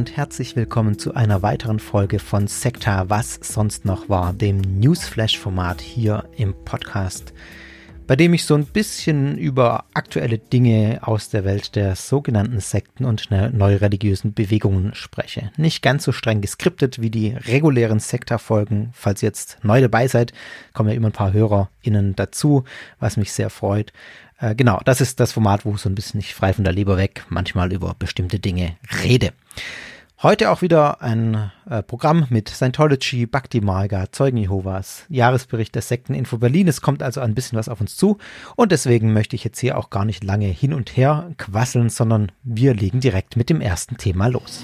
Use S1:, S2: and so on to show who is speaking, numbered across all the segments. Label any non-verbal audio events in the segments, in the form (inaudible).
S1: Und herzlich willkommen zu einer weiteren Folge von Sekta, was sonst noch war, dem Newsflash-Format hier im Podcast, bei dem ich so ein bisschen über aktuelle Dinge aus der Welt der sogenannten Sekten und neureligiösen Bewegungen spreche. Nicht ganz so streng geskriptet wie die regulären Sekta-Folgen. Falls ihr jetzt neu dabei seid, kommen ja immer ein paar HörerInnen dazu, was mich sehr freut. Äh, genau, das ist das Format, wo so ein bisschen ich frei von der Leber weg manchmal über bestimmte Dinge rede. Heute auch wieder ein äh, Programm mit Scientology, Bhakti Marga, Zeugen Jehovas, Jahresbericht der Sekteninfo Berlin. Es kommt also ein bisschen was auf uns zu und deswegen möchte ich jetzt hier auch gar nicht lange hin und her quasseln, sondern wir legen direkt mit dem ersten Thema los.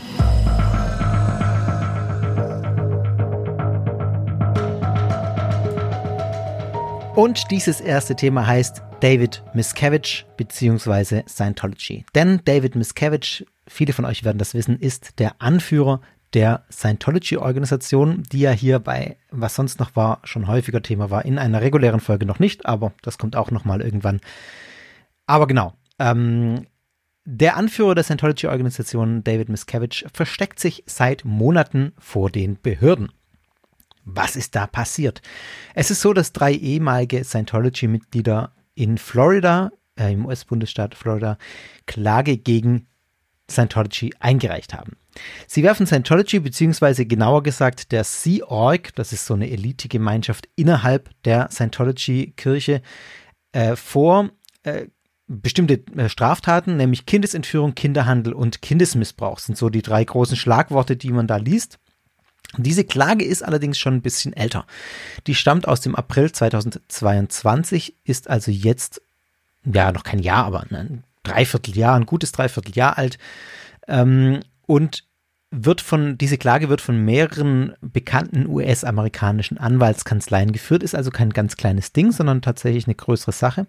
S1: Und dieses erste Thema heißt David Miscavige bzw. Scientology. Denn David Miscavige, viele von euch werden das wissen, ist der Anführer der Scientology-Organisation, die ja hier bei Was sonst noch war schon häufiger Thema war, in einer regulären Folge noch nicht, aber das kommt auch nochmal irgendwann. Aber genau, ähm, der Anführer der Scientology-Organisation, David Miscavige, versteckt sich seit Monaten vor den Behörden. Was ist da passiert? Es ist so, dass drei ehemalige Scientology-Mitglieder in Florida, äh, im US-Bundesstaat Florida, Klage gegen Scientology eingereicht haben. Sie werfen Scientology, beziehungsweise genauer gesagt der Sea Org, das ist so eine Elite-Gemeinschaft innerhalb der Scientology-Kirche, äh, vor, äh, bestimmte äh, Straftaten, nämlich Kindesentführung, Kinderhandel und Kindesmissbrauch sind so die drei großen Schlagworte, die man da liest. Diese Klage ist allerdings schon ein bisschen älter. Die stammt aus dem April 2022, ist also jetzt, ja, noch kein Jahr, aber ein Dreivierteljahr, ein gutes Dreivierteljahr alt. Ähm, und wird von, diese Klage wird von mehreren bekannten US-amerikanischen Anwaltskanzleien geführt, ist also kein ganz kleines Ding, sondern tatsächlich eine größere Sache.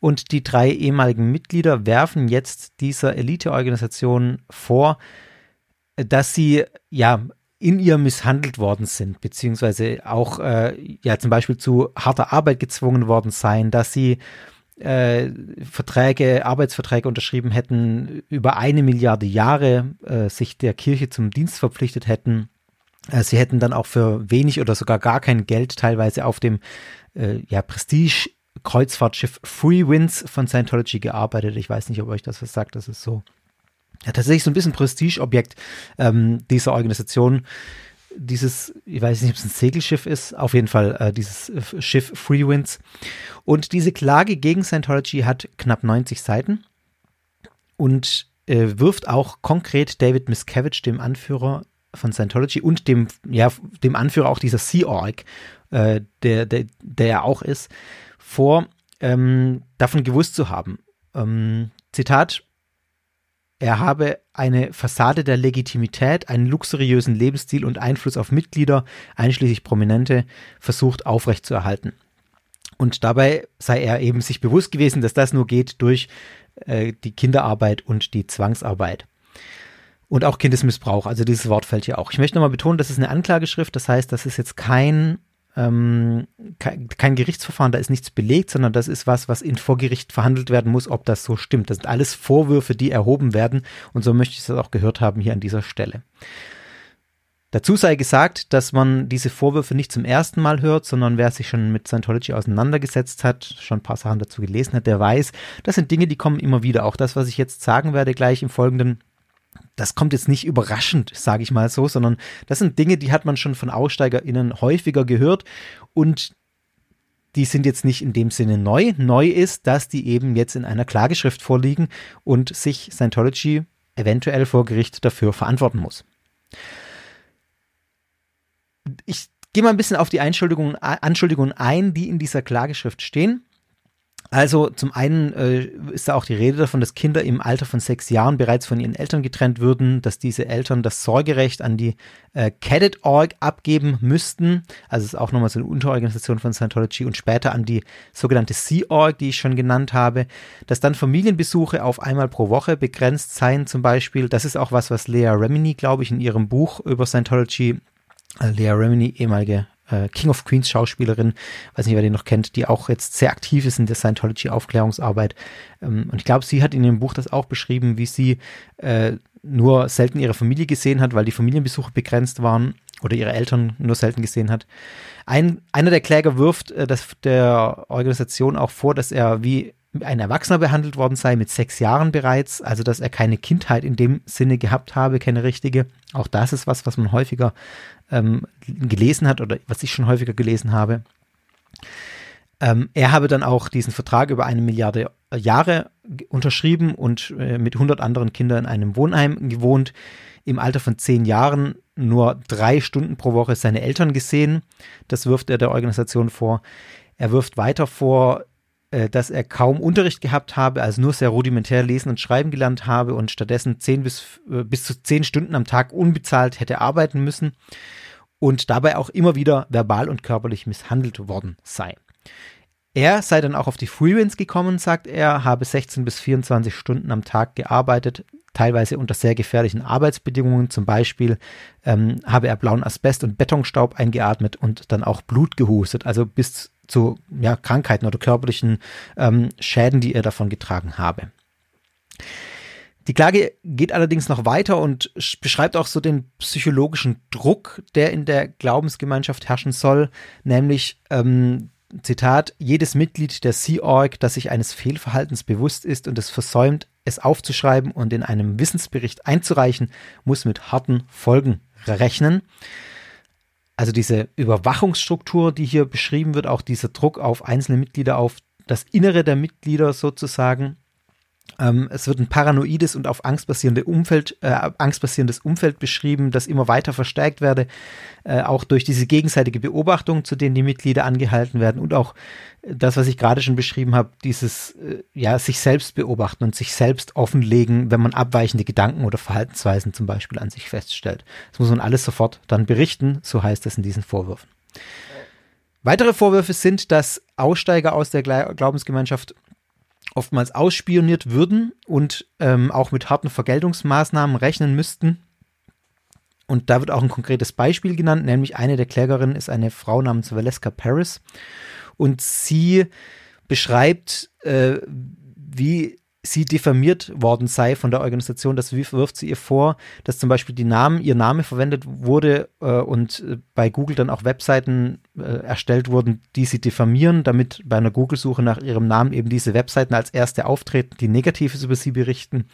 S1: Und die drei ehemaligen Mitglieder werfen jetzt dieser Eliteorganisation vor, dass sie ja in ihr misshandelt worden sind, beziehungsweise auch äh, ja zum Beispiel zu harter Arbeit gezwungen worden seien, dass sie äh, Verträge, Arbeitsverträge unterschrieben hätten, über eine Milliarde Jahre äh, sich der Kirche zum Dienst verpflichtet hätten. Äh, sie hätten dann auch für wenig oder sogar gar kein Geld teilweise auf dem äh, ja, Prestige Kreuzfahrtschiff Free Winds von Scientology gearbeitet. Ich weiß nicht, ob euch das was sagt. Das ist so ja, tatsächlich so ein bisschen Prestigeobjekt ähm, dieser Organisation. Dieses, ich weiß nicht, ob es ein Segelschiff ist, auf jeden Fall äh, dieses äh, Schiff Free Winds. Und diese Klage gegen Scientology hat knapp 90 Seiten und äh, wirft auch konkret David Miscavige, dem Anführer von Scientology und dem, ja, dem Anführer auch dieser Sea Org, äh, der, der, der er auch ist, vor, ähm, davon gewusst zu haben. Ähm, Zitat, er habe eine Fassade der Legitimität, einen luxuriösen Lebensstil und Einfluss auf Mitglieder, einschließlich Prominente, versucht aufrechtzuerhalten. Und dabei sei er eben sich bewusst gewesen, dass das nur geht durch äh, die Kinderarbeit und die Zwangsarbeit. Und auch Kindesmissbrauch, also dieses Wort fällt hier auch. Ich möchte nochmal betonen, das ist eine Anklageschrift, das heißt, das ist jetzt kein ähm, kein, kein, Gerichtsverfahren, da ist nichts belegt, sondern das ist was, was in vor Gericht verhandelt werden muss, ob das so stimmt. Das sind alles Vorwürfe, die erhoben werden und so möchte ich es auch gehört haben hier an dieser Stelle. Dazu sei gesagt, dass man diese Vorwürfe nicht zum ersten Mal hört, sondern wer sich schon mit Scientology auseinandergesetzt hat, schon ein paar Sachen dazu gelesen hat, der weiß, das sind Dinge, die kommen immer wieder. Auch das, was ich jetzt sagen werde, gleich im Folgenden, das kommt jetzt nicht überraschend, sage ich mal so, sondern das sind Dinge, die hat man schon von AussteigerInnen häufiger gehört und die sind jetzt nicht in dem Sinne neu. Neu ist, dass die eben jetzt in einer Klageschrift vorliegen und sich Scientology eventuell vor Gericht dafür verantworten muss. Ich gehe mal ein bisschen auf die Anschuldigungen, ein, die in dieser Klageschrift stehen. Also zum einen äh, ist da auch die Rede davon, dass Kinder im Alter von sechs Jahren bereits von ihren Eltern getrennt würden, dass diese Eltern das Sorgerecht an die äh, Cadet Org abgeben müssten. Also es ist auch nochmal so eine Unterorganisation von Scientology und später an die sogenannte Sea Org, die ich schon genannt habe. Dass dann Familienbesuche auf einmal pro Woche begrenzt seien zum Beispiel. Das ist auch was, was Lea Remini, glaube ich, in ihrem Buch über Scientology äh, Lea Remini, ehemalige äh, King of Queens Schauspielerin, weiß nicht, wer den noch kennt, die auch jetzt sehr aktiv ist in der Scientology Aufklärungsarbeit. Ähm, und ich glaube, sie hat in ihrem Buch das auch beschrieben, wie sie äh, nur selten ihre Familie gesehen hat, weil die Familienbesuche begrenzt waren oder ihre Eltern nur selten gesehen hat. Ein, einer der Kläger wirft äh, das, der Organisation auch vor, dass er wie ein Erwachsener behandelt worden sei, mit sechs Jahren bereits, also dass er keine Kindheit in dem Sinne gehabt habe, keine richtige. Auch das ist was, was man häufiger ähm, gelesen hat oder was ich schon häufiger gelesen habe. Ähm, er habe dann auch diesen Vertrag über eine Milliarde Jahre unterschrieben und äh, mit 100 anderen Kindern in einem Wohnheim gewohnt. Im Alter von zehn Jahren nur drei Stunden pro Woche seine Eltern gesehen. Das wirft er der Organisation vor. Er wirft weiter vor, dass er kaum Unterricht gehabt habe, also nur sehr rudimentär lesen und schreiben gelernt habe und stattdessen zehn bis, äh, bis zu zehn Stunden am Tag unbezahlt hätte arbeiten müssen und dabei auch immer wieder verbal und körperlich misshandelt worden sei. Er sei dann auch auf die Freewinds gekommen, sagt er, habe 16 bis 24 Stunden am Tag gearbeitet, teilweise unter sehr gefährlichen Arbeitsbedingungen. Zum Beispiel ähm, habe er blauen Asbest und Betonstaub eingeatmet und dann auch Blut gehustet, also bis zu ja, Krankheiten oder körperlichen ähm, Schäden, die er davon getragen habe. Die Klage geht allerdings noch weiter und beschreibt auch so den psychologischen Druck, der in der Glaubensgemeinschaft herrschen soll, nämlich ähm, Zitat, jedes Mitglied der Sea Org, das sich eines Fehlverhaltens bewusst ist und es versäumt, es aufzuschreiben und in einem Wissensbericht einzureichen, muss mit harten Folgen rechnen. Also diese Überwachungsstruktur, die hier beschrieben wird, auch dieser Druck auf einzelne Mitglieder, auf das Innere der Mitglieder sozusagen, ähm, es wird ein paranoides und auf Angst basierende Umfeld, äh, angstbasierendes Umfeld beschrieben, das immer weiter verstärkt werde, äh, auch durch diese gegenseitige Beobachtung, zu denen die Mitglieder angehalten werden und auch das, was ich gerade schon beschrieben habe, dieses äh, ja sich selbst beobachten und sich selbst offenlegen, wenn man abweichende Gedanken oder Verhaltensweisen zum Beispiel an sich feststellt. Das muss man alles sofort dann berichten, so heißt es in diesen Vorwürfen. Weitere Vorwürfe sind, dass Aussteiger aus der Glaubensgemeinschaft oftmals ausspioniert würden und ähm, auch mit harten Vergeltungsmaßnahmen rechnen müssten. Und da wird auch ein konkretes Beispiel genannt, nämlich eine der Klägerinnen ist eine Frau namens Valeska Paris. Und sie beschreibt, äh, wie sie diffamiert worden sei von der Organisation. Das wirft sie ihr vor, dass zum Beispiel die Namen, ihr Name verwendet wurde äh, und äh, bei Google dann auch Webseiten äh, erstellt wurden, die sie diffamieren, damit bei einer Google-Suche nach ihrem Namen eben diese Webseiten als erste auftreten, die Negatives über sie berichten.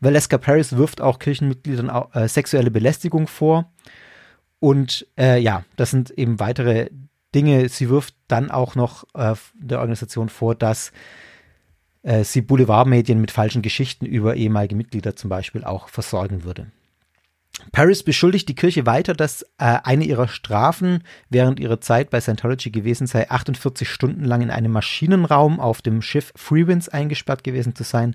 S1: Valeska Paris wirft auch Kirchenmitgliedern auch, äh, sexuelle Belästigung vor. Und äh, ja, das sind eben weitere Dinge. Sie wirft dann auch noch äh, der Organisation vor, dass äh, sie Boulevardmedien mit falschen Geschichten über ehemalige Mitglieder zum Beispiel auch versorgen würde. Paris beschuldigt die Kirche weiter, dass äh, eine ihrer Strafen während ihrer Zeit bei Scientology gewesen sei, 48 Stunden lang in einem Maschinenraum auf dem Schiff Freewinds eingesperrt gewesen zu sein.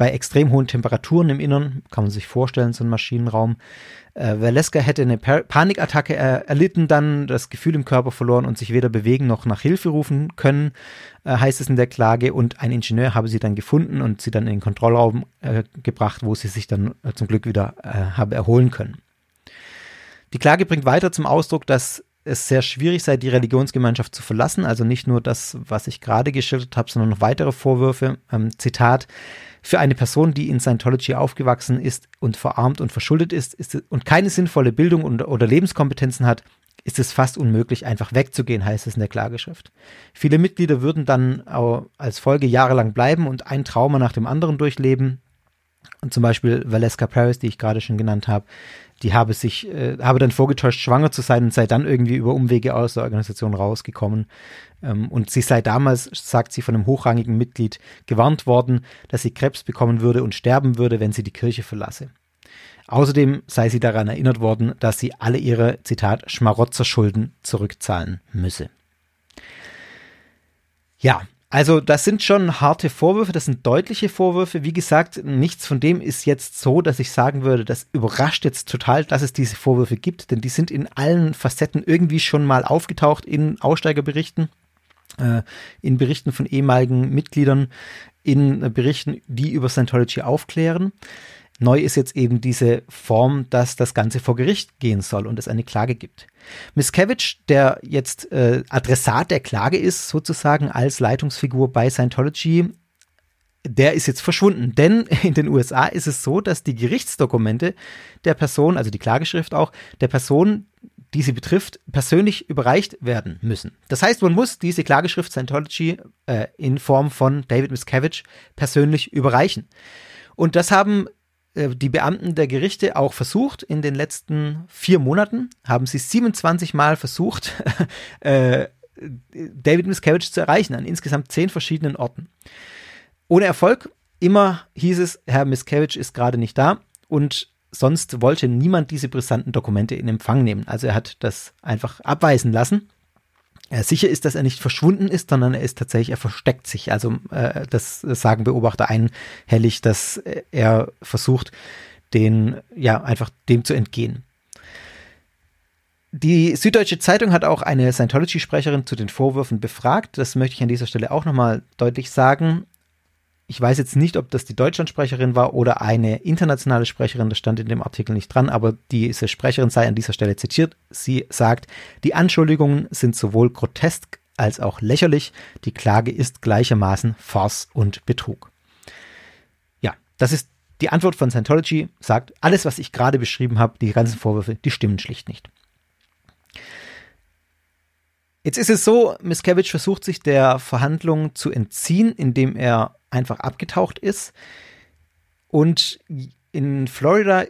S1: Bei extrem hohen Temperaturen im Innern, kann man sich vorstellen, so ein Maschinenraum, äh, Valeska hätte eine pa Panikattacke er erlitten, dann das Gefühl im Körper verloren und sich weder bewegen noch nach Hilfe rufen können, äh, heißt es in der Klage. Und ein Ingenieur habe sie dann gefunden und sie dann in den Kontrollraum äh, gebracht, wo sie sich dann äh, zum Glück wieder äh, habe erholen können. Die Klage bringt weiter zum Ausdruck, dass es sehr schwierig sei, die Religionsgemeinschaft zu verlassen. Also nicht nur das, was ich gerade geschildert habe, sondern noch weitere Vorwürfe. Ähm, Zitat. Für eine Person, die in Scientology aufgewachsen ist und verarmt und verschuldet ist, ist und keine sinnvolle Bildung und, oder Lebenskompetenzen hat, ist es fast unmöglich, einfach wegzugehen, heißt es in der Klageschrift. Viele Mitglieder würden dann als Folge jahrelang bleiben und ein Trauma nach dem anderen durchleben. Und zum Beispiel Valeska Paris, die ich gerade schon genannt habe, die habe sich, äh, habe dann vorgetäuscht, schwanger zu sein und sei dann irgendwie über Umwege aus der Organisation rausgekommen. Ähm, und sie sei damals, sagt sie, von einem hochrangigen Mitglied gewarnt worden, dass sie Krebs bekommen würde und sterben würde, wenn sie die Kirche verlasse. Außerdem sei sie daran erinnert worden, dass sie alle ihre, Zitat, Schmarotzerschulden zurückzahlen müsse. Ja, also das sind schon harte Vorwürfe, das sind deutliche Vorwürfe. Wie gesagt, nichts von dem ist jetzt so, dass ich sagen würde, das überrascht jetzt total, dass es diese Vorwürfe gibt, denn die sind in allen Facetten irgendwie schon mal aufgetaucht in Aussteigerberichten, äh, in Berichten von ehemaligen Mitgliedern, in Berichten, die über Scientology aufklären. Neu ist jetzt eben diese Form, dass das Ganze vor Gericht gehen soll und es eine Klage gibt. Miscavige, der jetzt äh, Adressat der Klage ist, sozusagen als Leitungsfigur bei Scientology, der ist jetzt verschwunden. Denn (laughs) in den USA ist es so, dass die Gerichtsdokumente der Person, also die Klageschrift auch, der Person, die sie betrifft, persönlich überreicht werden müssen. Das heißt, man muss diese Klageschrift Scientology äh, in Form von David Miscavige persönlich überreichen. Und das haben die Beamten der Gerichte auch versucht. In den letzten vier Monaten haben sie 27 Mal versucht, (laughs) äh, David Miscavige zu erreichen, an insgesamt zehn verschiedenen Orten. Ohne Erfolg. Immer hieß es, Herr Miscavige ist gerade nicht da und sonst wollte niemand diese brisanten Dokumente in Empfang nehmen. Also er hat das einfach abweisen lassen. Äh, sicher ist, dass er nicht verschwunden ist, sondern er ist tatsächlich, er versteckt sich. Also äh, das, sagen Beobachter einhellig, dass er versucht, den, ja, einfach dem zu entgehen. Die Süddeutsche Zeitung hat auch eine Scientology-Sprecherin zu den Vorwürfen befragt. Das möchte ich an dieser Stelle auch nochmal deutlich sagen. Ich weiß jetzt nicht, ob das die Deutschlandsprecherin war oder eine internationale Sprecherin, das stand in dem Artikel nicht dran, aber diese Sprecherin sei an dieser Stelle zitiert. Sie sagt, die Anschuldigungen sind sowohl grotesk als auch lächerlich. Die Klage ist gleichermaßen Farce und Betrug. Ja, das ist die Antwort von Scientology, sagt, alles, was ich gerade beschrieben habe, die ganzen Vorwürfe, die stimmen schlicht nicht. Jetzt ist es so, Miscavige versucht sich der Verhandlung zu entziehen, indem er einfach abgetaucht ist. Und in Florida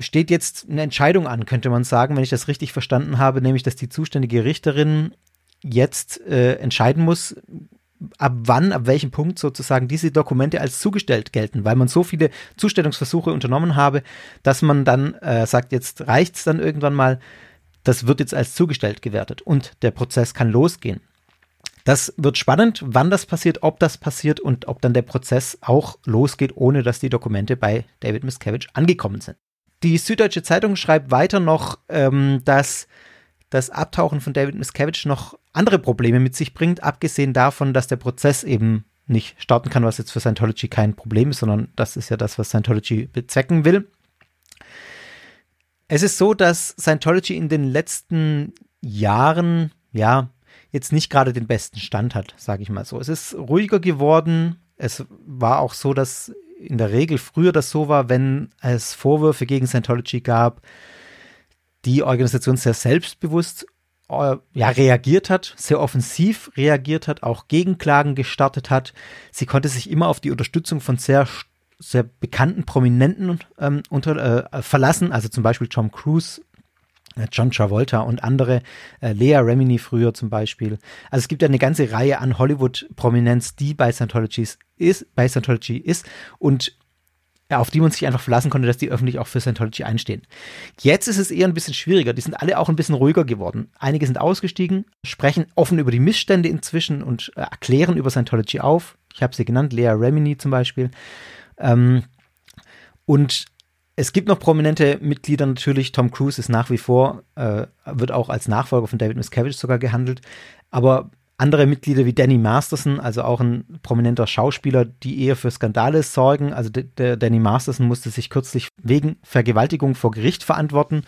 S1: steht jetzt eine Entscheidung an, könnte man sagen, wenn ich das richtig verstanden habe, nämlich dass die zuständige Richterin jetzt äh, entscheiden muss, ab wann, ab welchem Punkt sozusagen diese Dokumente als zugestellt gelten, weil man so viele Zustellungsversuche unternommen habe, dass man dann äh, sagt, jetzt reicht es dann irgendwann mal, das wird jetzt als zugestellt gewertet und der Prozess kann losgehen. Das wird spannend, wann das passiert, ob das passiert und ob dann der Prozess auch losgeht, ohne dass die Dokumente bei David Miscavige angekommen sind. Die Süddeutsche Zeitung schreibt weiter noch, ähm, dass das Abtauchen von David Miscavige noch andere Probleme mit sich bringt, abgesehen davon, dass der Prozess eben nicht starten kann, was jetzt für Scientology kein Problem ist, sondern das ist ja das, was Scientology bezwecken will. Es ist so, dass Scientology in den letzten Jahren, ja, jetzt nicht gerade den besten Stand hat, sage ich mal so. Es ist ruhiger geworden. Es war auch so, dass in der Regel früher das so war, wenn es Vorwürfe gegen Scientology gab, die Organisation sehr selbstbewusst äh, ja, reagiert hat, sehr offensiv reagiert hat, auch Gegenklagen gestartet hat. Sie konnte sich immer auf die Unterstützung von sehr sehr bekannten Prominenten ähm, unter, äh, verlassen, also zum Beispiel Tom Cruise John Travolta und andere, äh, Lea Remini früher zum Beispiel. Also es gibt ja eine ganze Reihe an Hollywood-Prominenz, die bei Scientology ist, bei Scientology ist und ja, auf die man sich einfach verlassen konnte, dass die öffentlich auch für Scientology einstehen. Jetzt ist es eher ein bisschen schwieriger. Die sind alle auch ein bisschen ruhiger geworden. Einige sind ausgestiegen, sprechen offen über die Missstände inzwischen und äh, erklären über Scientology auf. Ich habe sie genannt, Lea Remini zum Beispiel. Ähm, und es gibt noch prominente Mitglieder natürlich. Tom Cruise ist nach wie vor, äh, wird auch als Nachfolger von David Miscavige sogar gehandelt. Aber andere Mitglieder wie Danny Masterson, also auch ein prominenter Schauspieler, die eher für Skandale sorgen. Also der Danny Masterson musste sich kürzlich wegen Vergewaltigung vor Gericht verantworten.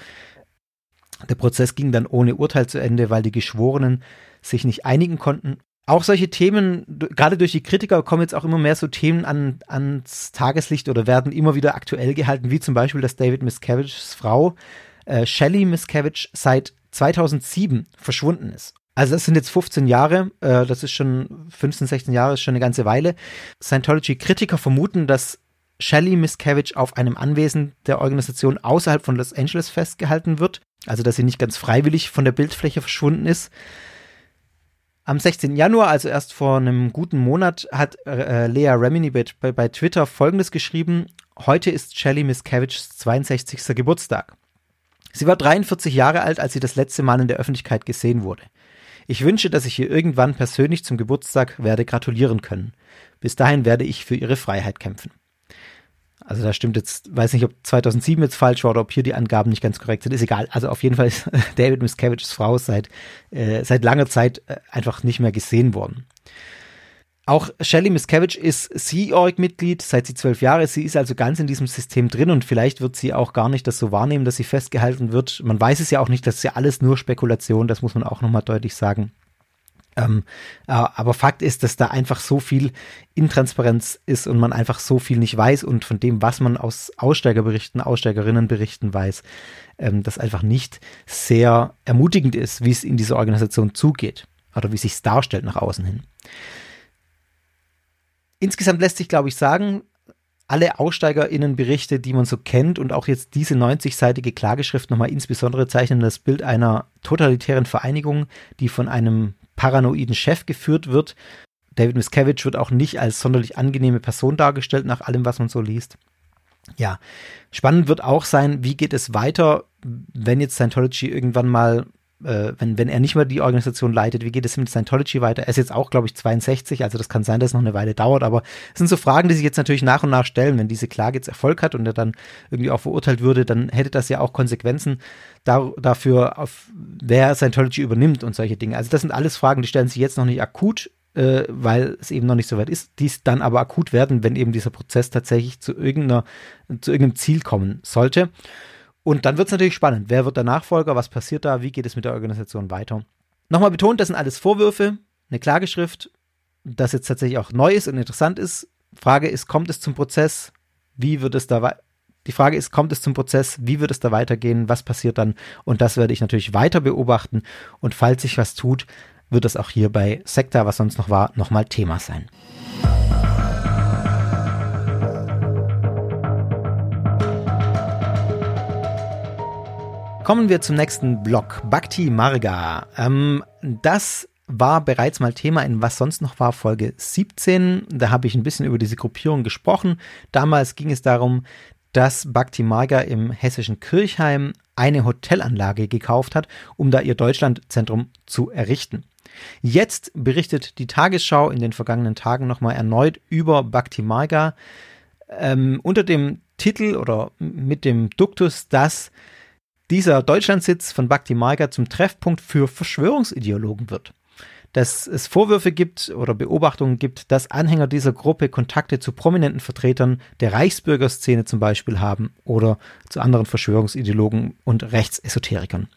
S1: Der Prozess ging dann ohne Urteil zu Ende, weil die Geschworenen sich nicht einigen konnten auch solche Themen, gerade durch die Kritiker kommen jetzt auch immer mehr so Themen an, ans Tageslicht oder werden immer wieder aktuell gehalten, wie zum Beispiel, dass David Miscaviges Frau äh, Shelley Miscavige seit 2007 verschwunden ist. Also das sind jetzt 15 Jahre, äh, das ist schon 15, 16 Jahre, ist schon eine ganze Weile. Scientology-Kritiker vermuten, dass Shelley Miscavige auf einem Anwesen der Organisation außerhalb von Los Angeles festgehalten wird, also dass sie nicht ganz freiwillig von der Bildfläche verschwunden ist. Am 16. Januar, also erst vor einem guten Monat, hat äh, Lea Remini bei, bei, Twitter folgendes geschrieben: Heute ist Shelly Miscaviges 62. Geburtstag. Sie war 43 Jahre alt, als sie das letzte Mal in der Öffentlichkeit gesehen wurde. Ich wünsche, dass ich ihr irgendwann persönlich zum Geburtstag werde gratulieren können. Bis dahin werde ich für ihre Freiheit kämpfen. Also da stimmt jetzt, weiß nicht, ob 2007 jetzt falsch war oder ob hier die Angaben nicht ganz korrekt sind, ist egal. Also auf jeden Fall ist (laughs) David Miscaviges Frau seit, äh, seit langer Zeit äh, einfach nicht mehr gesehen worden. Auch Shelley Miscavige ist Sea-Org-Mitglied, seit sie zwölf Jahre ist. Sie ist also ganz in diesem System drin und vielleicht wird sie auch gar nicht das so wahrnehmen, dass sie festgehalten wird. Man weiß es ja auch nicht, das ist ja alles nur Spekulation, das muss man auch nochmal deutlich sagen. Ähm, äh, aber Fakt ist, dass da einfach so viel Intransparenz ist und man einfach so viel nicht weiß und von dem, was man aus Aussteigerberichten, Aussteigerinnenberichten weiß, ähm, das einfach nicht sehr ermutigend ist, wie es in dieser Organisation zugeht oder wie sich darstellt nach außen hin. Insgesamt lässt sich, glaube ich, sagen, alle AussteigerInnenberichte, die man so kennt und auch jetzt diese 90-seitige Klageschrift nochmal insbesondere zeichnen das Bild einer totalitären Vereinigung, die von einem paranoiden Chef geführt wird. David Miscavige wird auch nicht als sonderlich angenehme Person dargestellt, nach allem, was man so liest. Ja, spannend wird auch sein, wie geht es weiter, wenn jetzt Scientology irgendwann mal äh, wenn, wenn er nicht mehr die Organisation leitet, wie geht es mit Scientology weiter? Er ist jetzt auch, glaube ich, 62, also das kann sein, dass es noch eine Weile dauert, aber es sind so Fragen, die sich jetzt natürlich nach und nach stellen. Wenn diese Klage jetzt Erfolg hat und er dann irgendwie auch verurteilt würde, dann hätte das ja auch Konsequenzen da, dafür, auf wer Scientology übernimmt und solche Dinge. Also das sind alles Fragen, die stellen sich jetzt noch nicht akut, äh, weil es eben noch nicht so weit ist, dies dann aber akut werden, wenn eben dieser Prozess tatsächlich zu irgendeiner, zu irgendeinem Ziel kommen sollte. Und dann wird es natürlich spannend. Wer wird der Nachfolger? Was passiert da? Wie geht es mit der Organisation weiter? Nochmal betont, das sind alles Vorwürfe, eine Klageschrift, das jetzt tatsächlich auch neu ist und interessant ist. Frage ist, kommt es zum Prozess? Wie wird es da Die Frage ist, kommt es zum Prozess? Wie wird es da weitergehen? Was passiert dann? Und das werde ich natürlich weiter beobachten. Und falls sich was tut, wird das auch hier bei Sekta, was sonst noch war, nochmal Thema sein. Kommen wir zum nächsten Block. Bhakti Marga. Ähm, das war bereits mal Thema in Was sonst noch war, Folge 17. Da habe ich ein bisschen über diese Gruppierung gesprochen. Damals ging es darum, dass Bhakti Marga im hessischen Kirchheim eine Hotelanlage gekauft hat, um da ihr Deutschlandzentrum zu errichten. Jetzt berichtet die Tagesschau in den vergangenen Tagen nochmal erneut über Bhakti Marga ähm, unter dem Titel oder mit dem Duktus, dass dieser Deutschlandsitz von Bhakti Marga zum Treffpunkt für Verschwörungsideologen wird. Dass es Vorwürfe gibt oder Beobachtungen gibt, dass Anhänger dieser Gruppe Kontakte zu prominenten Vertretern der Reichsbürgerszene zum Beispiel haben oder zu anderen Verschwörungsideologen und Rechtsesoterikern.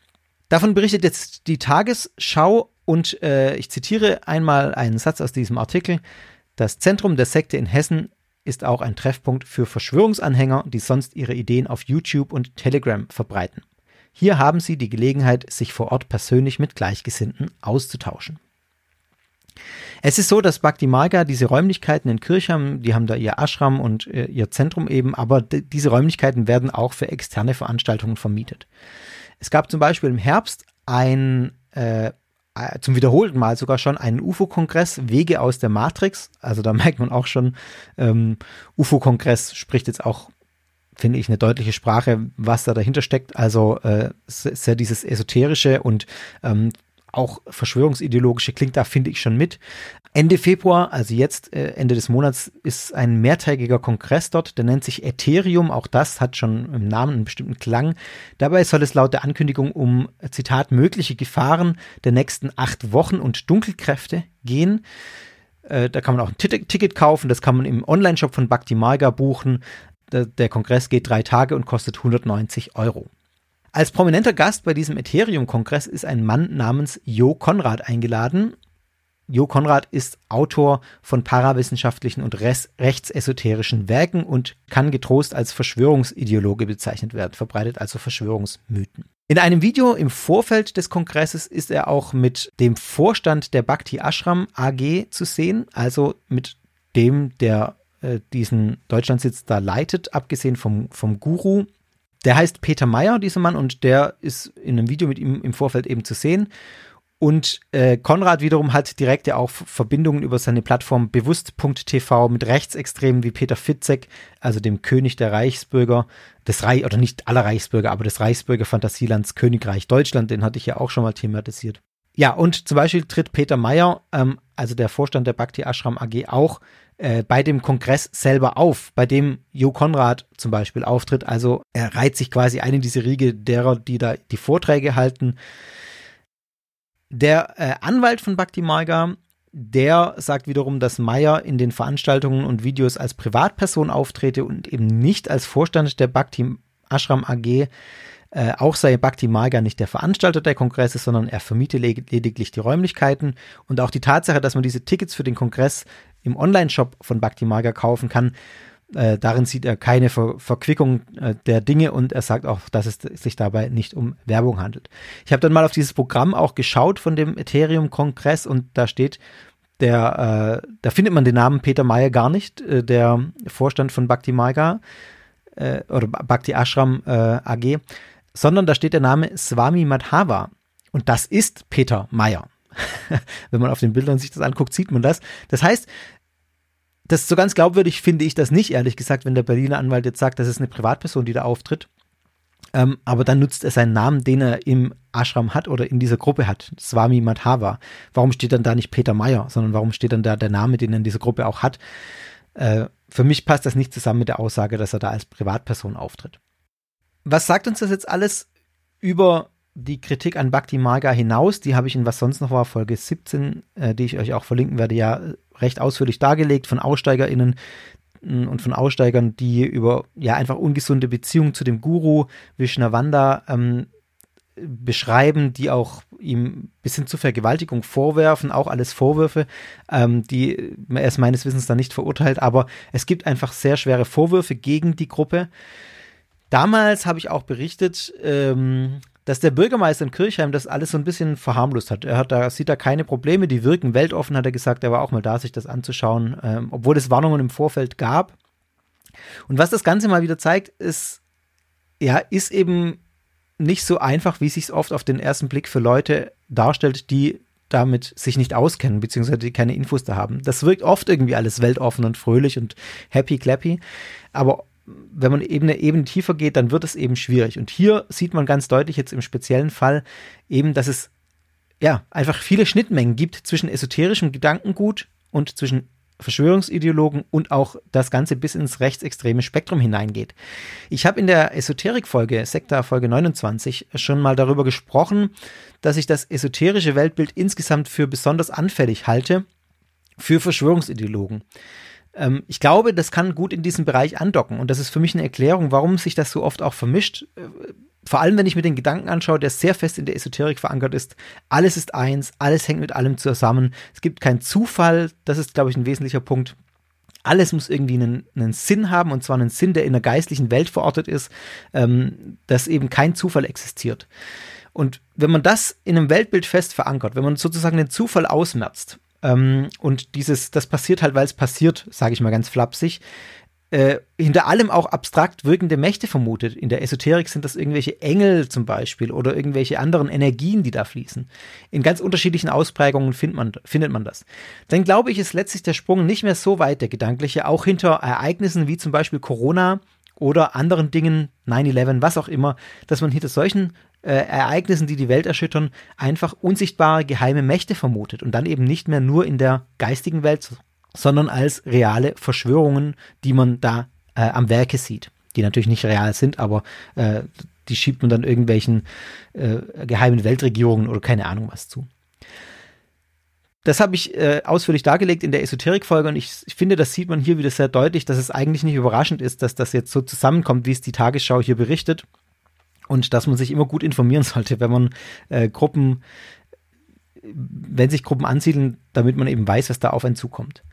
S1: Davon berichtet jetzt die Tagesschau und äh, ich zitiere einmal einen Satz aus diesem Artikel. Das Zentrum der Sekte in Hessen ist auch ein Treffpunkt für Verschwörungsanhänger, die sonst ihre Ideen auf YouTube und Telegram verbreiten. Hier haben Sie die Gelegenheit, sich vor Ort persönlich mit Gleichgesinnten auszutauschen. Es ist so, dass Bhakti Marga diese Räumlichkeiten in Kirchheim, die haben da ihr Ashram und äh, ihr Zentrum eben, aber diese Räumlichkeiten werden auch für externe Veranstaltungen vermietet. Es gab zum Beispiel im Herbst ein äh, zum wiederholten Mal sogar schon einen UFO-Kongress, Wege aus der Matrix. Also da (laughs) merkt man auch schon, ähm, UFO-Kongress spricht jetzt auch finde ich, eine deutliche Sprache, was da dahinter steckt. Also äh, sehr dieses Esoterische und ähm, auch Verschwörungsideologische klingt da, finde ich, schon mit. Ende Februar, also jetzt äh, Ende des Monats, ist ein mehrtägiger Kongress dort, der nennt sich Ethereum. Auch das hat schon im Namen einen bestimmten Klang. Dabei soll es laut der Ankündigung um, Zitat, mögliche Gefahren der nächsten acht Wochen und Dunkelkräfte gehen. Äh, da kann man auch ein Ticket kaufen, das kann man im Online-Shop von Bhakti Marga buchen der, Kongress geht drei Tage und kostet 190 Euro. Als prominenter Gast bei diesem Ethereum-Kongress ist ein Mann namens Jo Konrad eingeladen. Jo Konrad ist Autor von parawissenschaftlichen und rechtsesoterischen Werken und kann getrost als Verschwörungsideologe bezeichnet werden, verbreitet also Verschwörungsmythen. In einem Video im Vorfeld des Kongresses ist er auch mit dem Vorstand der Bhakti Ashram AG zu sehen, also mit dem, der äh, diesen Deutschlandsitz da leitet, abgesehen vom, vom Guru. Der heißt Peter Meyer, dieser Mann, und der ist in einem Video mit ihm im Vorfeld eben zu sehen. Und äh, Konrad wiederum hat direkt ja auch Verbindungen über seine Plattform bewusst.tv mit Rechtsextremen wie Peter Fitzek, also dem König der Reichsbürger, des Reich, oder nicht aller Reichsbürger, aber des Reichsbürger-Fantasielands Königreich Deutschland, den hatte ich ja auch schon mal thematisiert. Ja, und zum Beispiel tritt Peter Meyer, ähm, also der Vorstand der Bhakti Ashram AG, auch äh, bei dem Kongress selber auf, bei dem Jo Konrad zum Beispiel auftritt. Also er reiht sich quasi ein in diese Riege derer, die da die Vorträge halten. Der äh, Anwalt von Bhakti Marga, der sagt wiederum, dass Meyer in den Veranstaltungen und Videos als Privatperson auftrete und eben nicht als Vorstand der Bhakti Ashram AG. Äh, auch sei Bhakti Marga nicht der Veranstalter der Kongresse, sondern er vermiete lediglich die Räumlichkeiten. Und auch die Tatsache, dass man diese Tickets für den Kongress im Online-Shop von Bhakti Marga kaufen kann, äh, darin sieht er keine Ver Verquickung äh, der Dinge und er sagt auch, dass es sich dabei nicht um Werbung handelt. Ich habe dann mal auf dieses Programm auch geschaut von dem Ethereum-Kongress und da steht, der, äh, da findet man den Namen Peter Meyer gar nicht, äh, der Vorstand von Bhakti Marga äh, oder Bhakti Ashram AG, sondern da steht der Name Swami Madhava und das ist Peter Meyer. (laughs) Wenn man auf den Bildern sich das anguckt, sieht man das. Das heißt, das so ganz glaubwürdig finde ich das nicht, ehrlich gesagt, wenn der Berliner Anwalt jetzt sagt, das ist eine Privatperson, die da auftritt. Ähm, aber dann nutzt er seinen Namen, den er im Ashram hat oder in dieser Gruppe hat, Swami Madhava. Warum steht dann da nicht Peter Meyer, sondern warum steht dann da der Name, den er in dieser Gruppe auch hat? Äh, für mich passt das nicht zusammen mit der Aussage, dass er da als Privatperson auftritt. Was sagt uns das jetzt alles über die Kritik an Bhakti Marga hinaus? Die habe ich in Was sonst noch war, Folge 17, äh, die ich euch auch verlinken werde, ja recht ausführlich dargelegt von AussteigerInnen mm, und von Aussteigern, die über ja einfach ungesunde Beziehungen zu dem Guru Vishnavanda ähm, beschreiben, die auch ihm bis hin zur Vergewaltigung vorwerfen, auch alles Vorwürfe, ähm, die er ist meines Wissens dann nicht verurteilt, aber es gibt einfach sehr schwere Vorwürfe gegen die Gruppe. Damals habe ich auch berichtet, ähm, dass der Bürgermeister in Kirchheim das alles so ein bisschen verharmlost hat. Er hat da, sieht da keine Probleme, die wirken weltoffen, hat er gesagt. Er war auch mal da, sich das anzuschauen, ähm, obwohl es Warnungen im Vorfeld gab. Und was das Ganze mal wieder zeigt, ist, ja, ist eben nicht so einfach, wie es sich oft auf den ersten Blick für Leute darstellt, die damit sich nicht auskennen, beziehungsweise die keine Infos da haben. Das wirkt oft irgendwie alles weltoffen und fröhlich und happy clappy. Aber wenn man eben eine Ebene tiefer geht, dann wird es eben schwierig. Und hier sieht man ganz deutlich jetzt im speziellen Fall eben, dass es ja einfach viele Schnittmengen gibt zwischen esoterischem Gedankengut und zwischen Verschwörungsideologen und auch das Ganze bis ins rechtsextreme Spektrum hineingeht. Ich habe in der Esoterik-Folge, Sekta-Folge 29, schon mal darüber gesprochen, dass ich das esoterische Weltbild insgesamt für besonders anfällig halte für Verschwörungsideologen. Ähm, ich glaube, das kann gut in diesem Bereich andocken. Und das ist für mich eine Erklärung, warum sich das so oft auch vermischt. Äh, vor allem, wenn ich mir den Gedanken anschaue, der sehr fest in der Esoterik verankert ist. Alles ist eins, alles hängt mit allem zusammen. Es gibt keinen Zufall. Das ist, glaube ich, ein wesentlicher Punkt. Alles muss irgendwie einen, einen, Sinn haben, und zwar einen Sinn, der in der geistlichen Welt verortet ist, ähm, dass eben kein Zufall existiert. Und wenn man das in einem Weltbild fest verankert, wenn man sozusagen den Zufall ausmerzt, ähm, und dieses, das passiert halt, weil es passiert, sage ich mal ganz flapsig. Äh, hinter allem auch abstrakt wirkende Mächte vermutet. In der Esoterik sind das irgendwelche Engel zum Beispiel oder irgendwelche anderen Energien, die da fließen. In ganz unterschiedlichen Ausprägungen find man, findet man das. Dann glaube ich, ist letztlich der Sprung nicht mehr so weit, der gedankliche, auch hinter Ereignissen wie zum Beispiel Corona oder anderen Dingen, 9-11, was auch immer, dass man hinter solchen äh, Ereignissen, die die Welt erschüttern, einfach unsichtbare geheime Mächte vermutet und dann eben nicht mehr nur in der geistigen Welt, sondern als reale Verschwörungen, die man da äh, am Werke sieht, die natürlich nicht real sind, aber äh, die schiebt man dann irgendwelchen äh, geheimen Weltregierungen oder keine Ahnung was zu. Das habe ich äh, ausführlich dargelegt in der Esoterik-Folge und ich, ich, finde, das sieht man hier wieder sehr deutlich, dass es eigentlich nicht überraschend ist, dass das jetzt so zusammenkommt, wie es die Tagesschau hier berichtet und dass man sich immer gut informieren (laughs) sollte, wenn man äh, Gruppen, wenn sich Gruppen ansiedeln, damit man eben weiß, was da auf einen zukommt.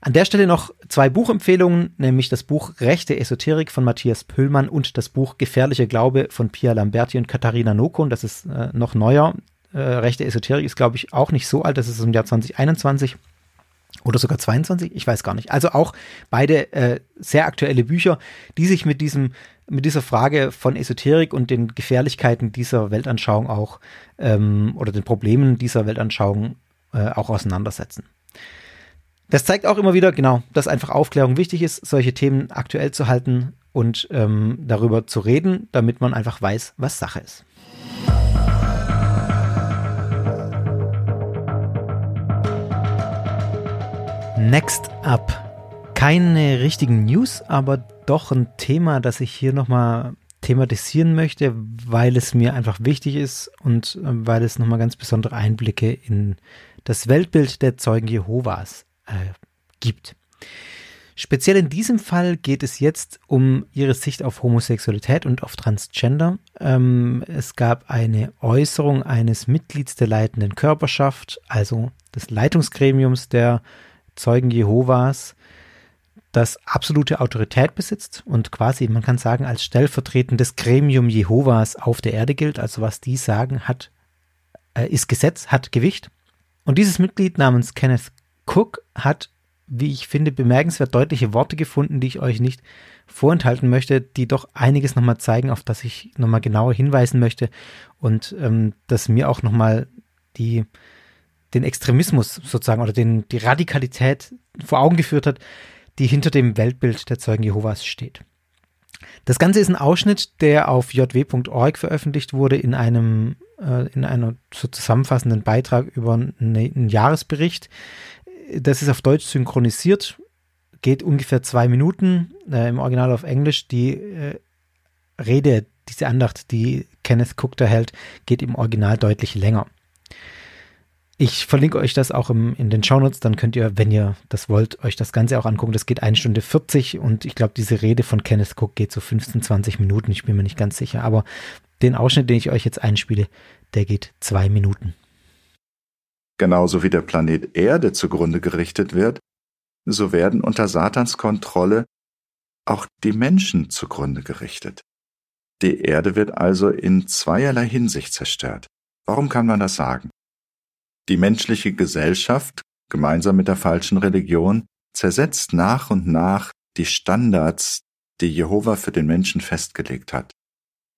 S1: An der Stelle noch zwei Buchempfehlungen, nämlich das Buch Rechte Esoterik von Matthias Pöllmann und das Buch Gefährlicher Glaube von Pia Lamberti und Katharina Nokon. Das ist äh, noch neuer. Äh, Rechte Esoterik ist, glaube ich, auch nicht so alt. Das ist im Jahr 2021 oder sogar 22, ich weiß gar nicht. Also auch beide äh, sehr aktuelle Bücher, die sich mit diesem mit dieser Frage von Esoterik und den Gefährlichkeiten dieser Weltanschauung auch ähm, oder den Problemen dieser Weltanschauung äh, auch auseinandersetzen. Das zeigt auch immer wieder, genau, dass einfach Aufklärung wichtig ist, solche Themen aktuell zu halten und ähm, darüber zu reden, damit man einfach weiß, was Sache ist. Next up. Keine richtigen News, aber doch ein Thema, das ich hier nochmal thematisieren möchte, weil es mir einfach wichtig ist und äh, weil es nochmal ganz besondere Einblicke in das Weltbild der Zeugen Jehovas äh, gibt. Speziell in diesem Fall geht es jetzt um ihre Sicht auf Homosexualität und auf Transgender. Ähm, es gab eine Äußerung eines Mitglieds der leitenden Körperschaft, also des Leitungsgremiums der Zeugen Jehovas, das absolute Autorität besitzt und quasi, man kann sagen, als stellvertretendes Gremium Jehovas auf der Erde gilt. Also was die sagen, hat, äh, ist Gesetz, hat Gewicht. Und dieses Mitglied namens Kenneth Cook hat wie ich finde, bemerkenswert deutliche Worte gefunden, die ich euch nicht vorenthalten möchte, die doch einiges nochmal zeigen, auf das ich nochmal genauer hinweisen möchte und ähm, das mir auch nochmal die, den Extremismus sozusagen oder den, die Radikalität vor Augen geführt hat, die hinter dem Weltbild der Zeugen Jehovas steht. Das Ganze ist ein Ausschnitt, der auf jw.org veröffentlicht wurde in einem äh, in einer so zusammenfassenden Beitrag über einen, einen Jahresbericht das ist auf Deutsch synchronisiert, geht ungefähr zwei Minuten, äh, im Original auf Englisch. Die äh, Rede, diese Andacht, die Kenneth Cook da hält, geht im Original deutlich länger. Ich verlinke euch das auch im, in den Shownotes, dann könnt ihr, wenn ihr das wollt, euch das Ganze auch angucken. Das geht eine Stunde 40 und ich glaube, diese Rede von Kenneth Cook geht so 15, 20 Minuten. Ich bin mir nicht ganz sicher, aber den Ausschnitt, den ich euch jetzt einspiele, der geht zwei Minuten.
S2: Genauso wie der Planet Erde zugrunde gerichtet wird, so werden unter Satans Kontrolle auch die Menschen zugrunde gerichtet. Die Erde wird also in zweierlei Hinsicht zerstört. Warum kann man das sagen? Die menschliche Gesellschaft, gemeinsam mit der falschen Religion, zersetzt nach und nach die Standards, die Jehova für den Menschen festgelegt hat.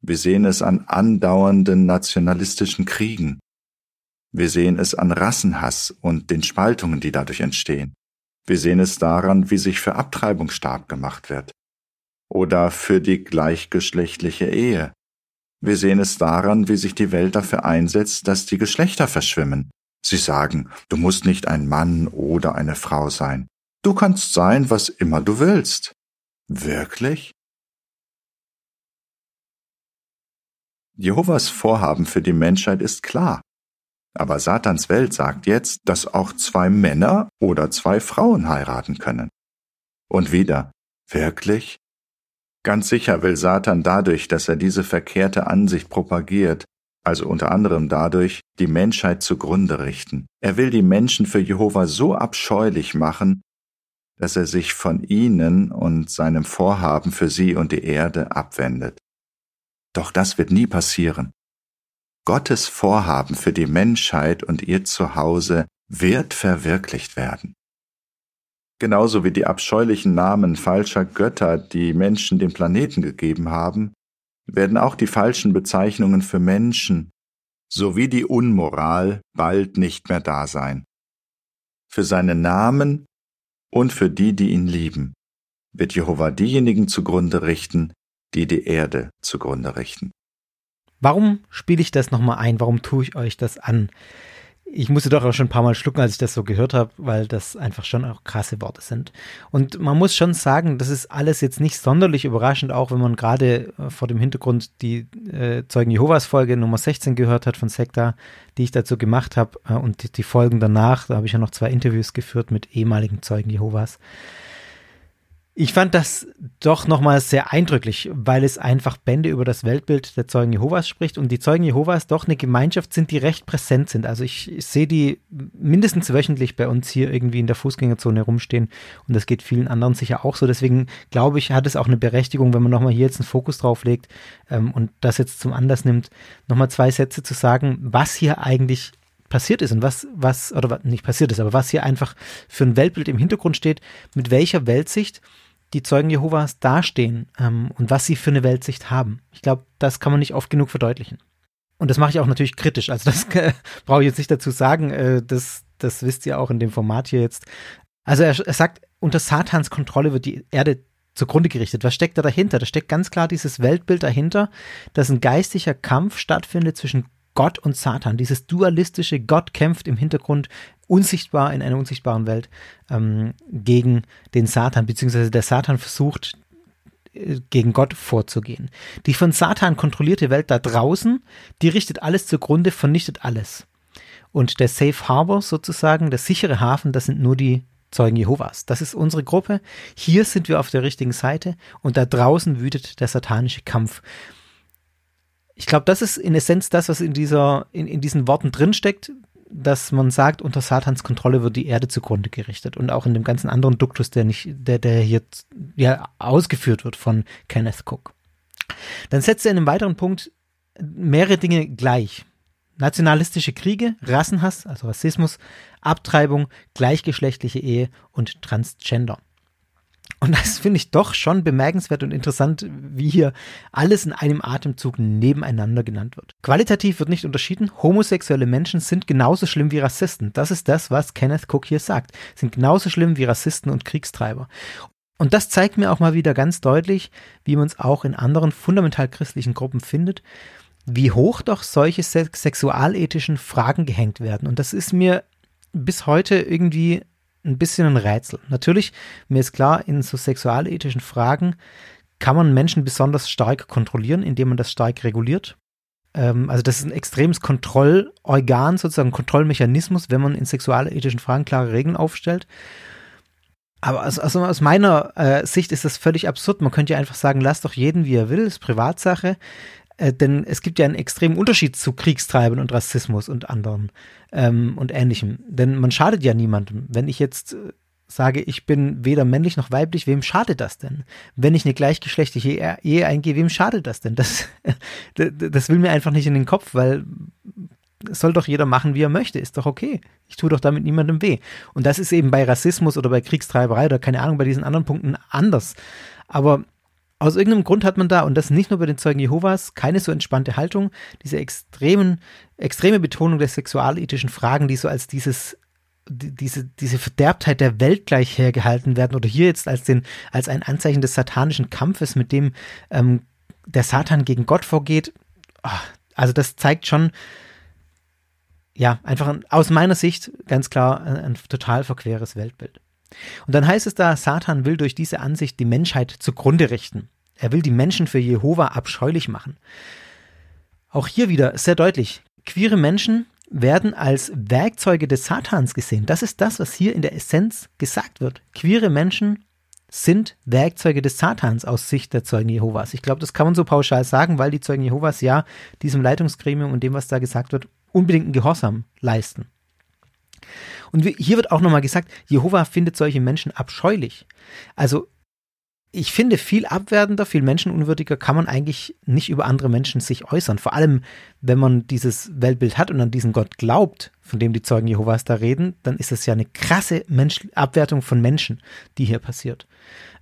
S2: Wir sehen es an andauernden nationalistischen Kriegen, wir sehen es an Rassenhass und den Spaltungen, die dadurch entstehen. Wir sehen es daran, wie sich für Abtreibung stark gemacht wird. Oder für die gleichgeschlechtliche Ehe. Wir sehen es daran, wie sich die Welt dafür einsetzt, dass die Geschlechter verschwimmen. Sie sagen, du musst nicht ein Mann oder eine Frau sein. Du kannst sein, was immer du willst. Wirklich? Jehovas Vorhaben für die Menschheit ist klar. Aber Satans Welt sagt jetzt, dass auch zwei Männer oder zwei Frauen heiraten können. Und wieder, wirklich? Ganz sicher will Satan dadurch, dass er diese verkehrte Ansicht propagiert, also unter anderem dadurch, die Menschheit zugrunde richten. Er will die Menschen für Jehova so abscheulich machen, dass er sich von ihnen und seinem Vorhaben für sie und die Erde abwendet. Doch das wird nie passieren. Gottes Vorhaben für die Menschheit und ihr Zuhause wird verwirklicht werden. Genauso wie die abscheulichen Namen falscher Götter, die Menschen dem Planeten gegeben haben, werden auch die falschen Bezeichnungen für Menschen sowie die Unmoral bald nicht mehr da sein. Für seinen Namen und für die, die ihn lieben, wird Jehova diejenigen zugrunde richten, die die Erde zugrunde richten.
S1: Warum spiele ich das nochmal ein? Warum tue ich euch das an? Ich musste doch auch schon ein paar Mal schlucken, als ich das so gehört habe, weil das einfach schon auch krasse Worte sind. Und man muss schon sagen, das ist alles jetzt nicht sonderlich überraschend, auch wenn man gerade äh, vor dem Hintergrund die äh, Zeugen Jehovas Folge Nummer 16 gehört hat von Sekta, die ich dazu gemacht habe äh, und die, die Folgen danach, da habe ich ja noch zwei Interviews geführt mit ehemaligen Zeugen Jehovas. Ich fand das doch nochmal sehr eindrücklich, weil es einfach Bände über das Weltbild der Zeugen Jehovas spricht und die Zeugen Jehovas doch eine Gemeinschaft sind, die recht präsent sind. Also ich, ich sehe die mindestens wöchentlich bei uns hier irgendwie in der Fußgängerzone rumstehen und das geht vielen anderen sicher auch so. Deswegen glaube ich, hat es auch eine Berechtigung, wenn man nochmal hier jetzt einen Fokus drauf legt ähm, und das jetzt zum Anlass nimmt, nochmal zwei Sätze zu sagen, was hier eigentlich passiert ist und was, was, oder nicht passiert ist, aber was hier einfach für ein Weltbild im Hintergrund steht, mit welcher Weltsicht die Zeugen Jehovas dastehen ähm, und was sie für eine Weltsicht haben. Ich glaube, das kann man nicht oft genug verdeutlichen. Und das mache ich auch natürlich kritisch. Also das äh, (laughs) brauche ich jetzt nicht dazu sagen. Äh, das, das wisst ihr auch in dem Format hier jetzt. Also er, er sagt, unter Satans Kontrolle wird die Erde zugrunde gerichtet. Was steckt da dahinter? Da steckt ganz klar dieses Weltbild dahinter, dass ein geistlicher Kampf stattfindet zwischen Gott und Satan. Dieses dualistische Gott kämpft im Hintergrund unsichtbar in einer unsichtbaren Welt ähm, gegen den Satan, beziehungsweise der Satan versucht äh, gegen Gott vorzugehen. Die von Satan kontrollierte Welt da draußen, die richtet alles zugrunde, vernichtet alles. Und der Safe Harbor sozusagen, der sichere Hafen, das sind nur die Zeugen Jehovas. Das ist unsere Gruppe. Hier sind wir auf der richtigen Seite und da draußen wütet der satanische Kampf. Ich glaube, das ist in Essenz das, was in, dieser, in, in diesen Worten drinsteckt, dass man sagt, unter Satans Kontrolle wird die Erde zugrunde gerichtet und auch in dem ganzen anderen Duktus, der nicht, der, der hier ja, ausgeführt wird von Kenneth Cook. Dann setzt er in einem weiteren Punkt mehrere Dinge gleich nationalistische Kriege, Rassenhass, also Rassismus, Abtreibung, gleichgeschlechtliche Ehe und Transgender. Und das finde ich doch schon bemerkenswert und interessant, wie hier alles in einem Atemzug nebeneinander genannt wird. Qualitativ wird nicht unterschieden. Homosexuelle Menschen sind genauso schlimm wie Rassisten. Das ist das, was Kenneth Cook hier sagt. Sind genauso schlimm wie Rassisten und Kriegstreiber. Und das zeigt mir auch mal wieder ganz deutlich, wie man es auch in anderen fundamental christlichen Gruppen findet, wie hoch doch solche sexualethischen Fragen gehängt werden. Und das ist mir bis heute irgendwie ein bisschen ein Rätsel. Natürlich, mir ist klar, in so sexualethischen Fragen kann man Menschen besonders stark kontrollieren, indem man das stark reguliert. Ähm, also das ist ein extremes Kontrollorgan, sozusagen Kontrollmechanismus, wenn man in sexualethischen Fragen klare Regeln aufstellt. Aber also, also aus meiner äh, Sicht ist das völlig absurd. Man könnte ja einfach sagen, lass doch jeden, wie er will, ist Privatsache. Äh, denn es gibt ja einen extremen Unterschied zu Kriegstreibern und Rassismus und anderen ähm, und ähnlichem. Denn man schadet ja niemandem. Wenn ich jetzt äh, sage, ich bin weder männlich noch weiblich, wem schadet das denn? Wenn ich eine gleichgeschlechtliche Ehe eingehe, wem schadet das denn? Das, (laughs) das will mir einfach nicht in den Kopf, weil soll doch jeder machen, wie er möchte, ist doch okay. Ich tue doch damit niemandem weh. Und das ist eben bei Rassismus oder bei Kriegstreiberei oder keine Ahnung, bei diesen anderen Punkten anders. Aber aus irgendeinem Grund hat man da, und das nicht nur bei den Zeugen Jehovas, keine so entspannte Haltung, diese extremen, extreme Betonung der sexualethischen Fragen, die so als dieses diese, diese Verderbtheit der Welt gleich hergehalten werden oder hier jetzt als, den, als ein Anzeichen des satanischen Kampfes, mit dem ähm, der Satan gegen Gott vorgeht. Oh, also das zeigt schon, ja, einfach ein, aus meiner Sicht ganz klar ein, ein total verqueres Weltbild. Und dann heißt es da, Satan will durch diese Ansicht die Menschheit zugrunde richten. Er will die Menschen für Jehova abscheulich machen. Auch hier wieder sehr deutlich, queere Menschen werden als Werkzeuge des Satans gesehen. Das ist das, was hier in der Essenz gesagt wird. Queere Menschen sind Werkzeuge des Satans aus Sicht der Zeugen Jehovas. Ich glaube, das kann man so pauschal sagen, weil die Zeugen Jehovas ja diesem Leitungsgremium und dem, was da gesagt wird, unbedingt einen Gehorsam leisten. Und hier wird auch nochmal gesagt, Jehova findet solche Menschen abscheulich. Also ich finde, viel abwertender, viel menschenunwürdiger kann man eigentlich nicht über andere Menschen sich äußern. Vor allem, wenn man dieses Weltbild hat und an diesen Gott glaubt, von dem die Zeugen Jehovas da reden, dann ist es ja eine krasse Mensch Abwertung von Menschen, die hier passiert.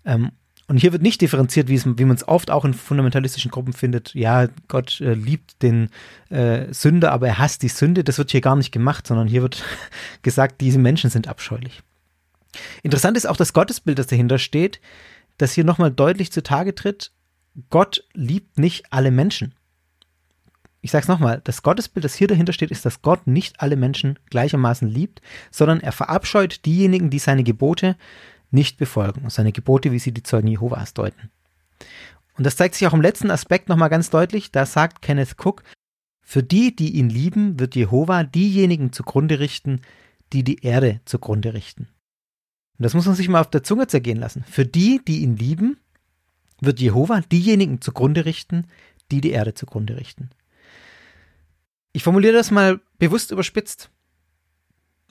S1: Ähm, und hier wird nicht differenziert, wie, man es oft auch in fundamentalistischen Gruppen findet. Ja, Gott äh, liebt den äh, Sünder, aber er hasst die Sünde. Das wird hier gar nicht gemacht, sondern hier wird (laughs) gesagt, diese Menschen sind abscheulich. Interessant ist auch das Gottesbild, das dahinter steht, das hier nochmal deutlich zutage tritt. Gott liebt nicht alle Menschen. Ich sage es nochmal, das Gottesbild, das hier dahinter steht, ist, dass Gott nicht alle Menschen gleichermaßen liebt, sondern er verabscheut diejenigen, die seine Gebote nicht befolgen, seine Gebote, wie sie die Zeugen Jehovas deuten. Und das zeigt sich auch im letzten Aspekt nochmal ganz deutlich. Da sagt Kenneth Cook, für die, die ihn lieben, wird Jehova diejenigen zugrunde richten, die die Erde zugrunde richten. Und das muss man sich mal auf der Zunge zergehen lassen. Für die, die ihn lieben, wird Jehova diejenigen zugrunde richten, die die Erde zugrunde richten. Ich formuliere das mal bewusst überspitzt.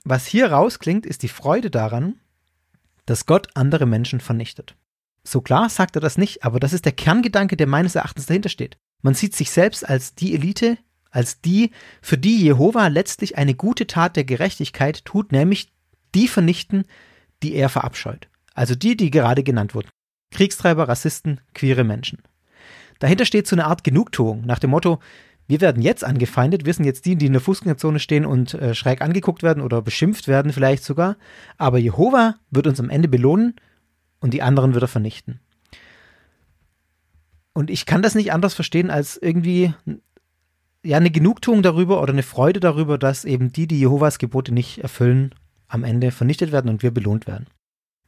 S1: Was hier rausklingt, ist die Freude daran, dass Gott andere Menschen vernichtet. So klar sagt er das nicht, aber das ist der Kerngedanke, der meines Erachtens dahinter steht. Man sieht sich selbst als die Elite, als die, für die Jehova letztlich eine gute Tat der Gerechtigkeit tut, nämlich die vernichten, die er verabscheut. Also die, die gerade genannt wurden. Kriegstreiber, Rassisten, queere Menschen. Dahinter steht so eine Art Genugtuung nach dem Motto, wir werden jetzt angefeindet, wir sind jetzt die, die in der Fußgängerzone stehen und äh, schräg angeguckt werden oder beschimpft werden vielleicht sogar. Aber Jehova wird uns am Ende belohnen und die anderen wird er vernichten. Und ich kann das nicht anders verstehen als irgendwie ja eine Genugtuung darüber oder eine Freude darüber, dass eben die, die Jehovas Gebote nicht erfüllen, am Ende vernichtet werden und wir belohnt werden.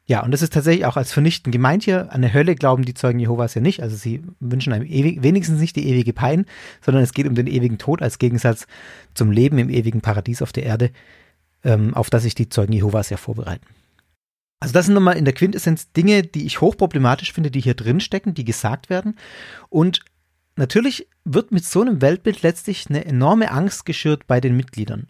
S1: Ja, und das ist tatsächlich auch als vernichtend gemeint hier. An eine Hölle glauben die Zeugen Jehovas ja nicht. Also sie wünschen einem ewig, wenigstens nicht die ewige Pein, sondern es geht um den ewigen Tod als Gegensatz zum Leben im ewigen Paradies auf der Erde, ähm, auf das sich die Zeugen Jehovas ja vorbereiten. Also das sind nochmal in der Quintessenz Dinge, die ich hochproblematisch finde, die hier drin stecken, die gesagt werden. Und natürlich wird mit so einem Weltbild letztlich eine enorme Angst geschürt bei den Mitgliedern.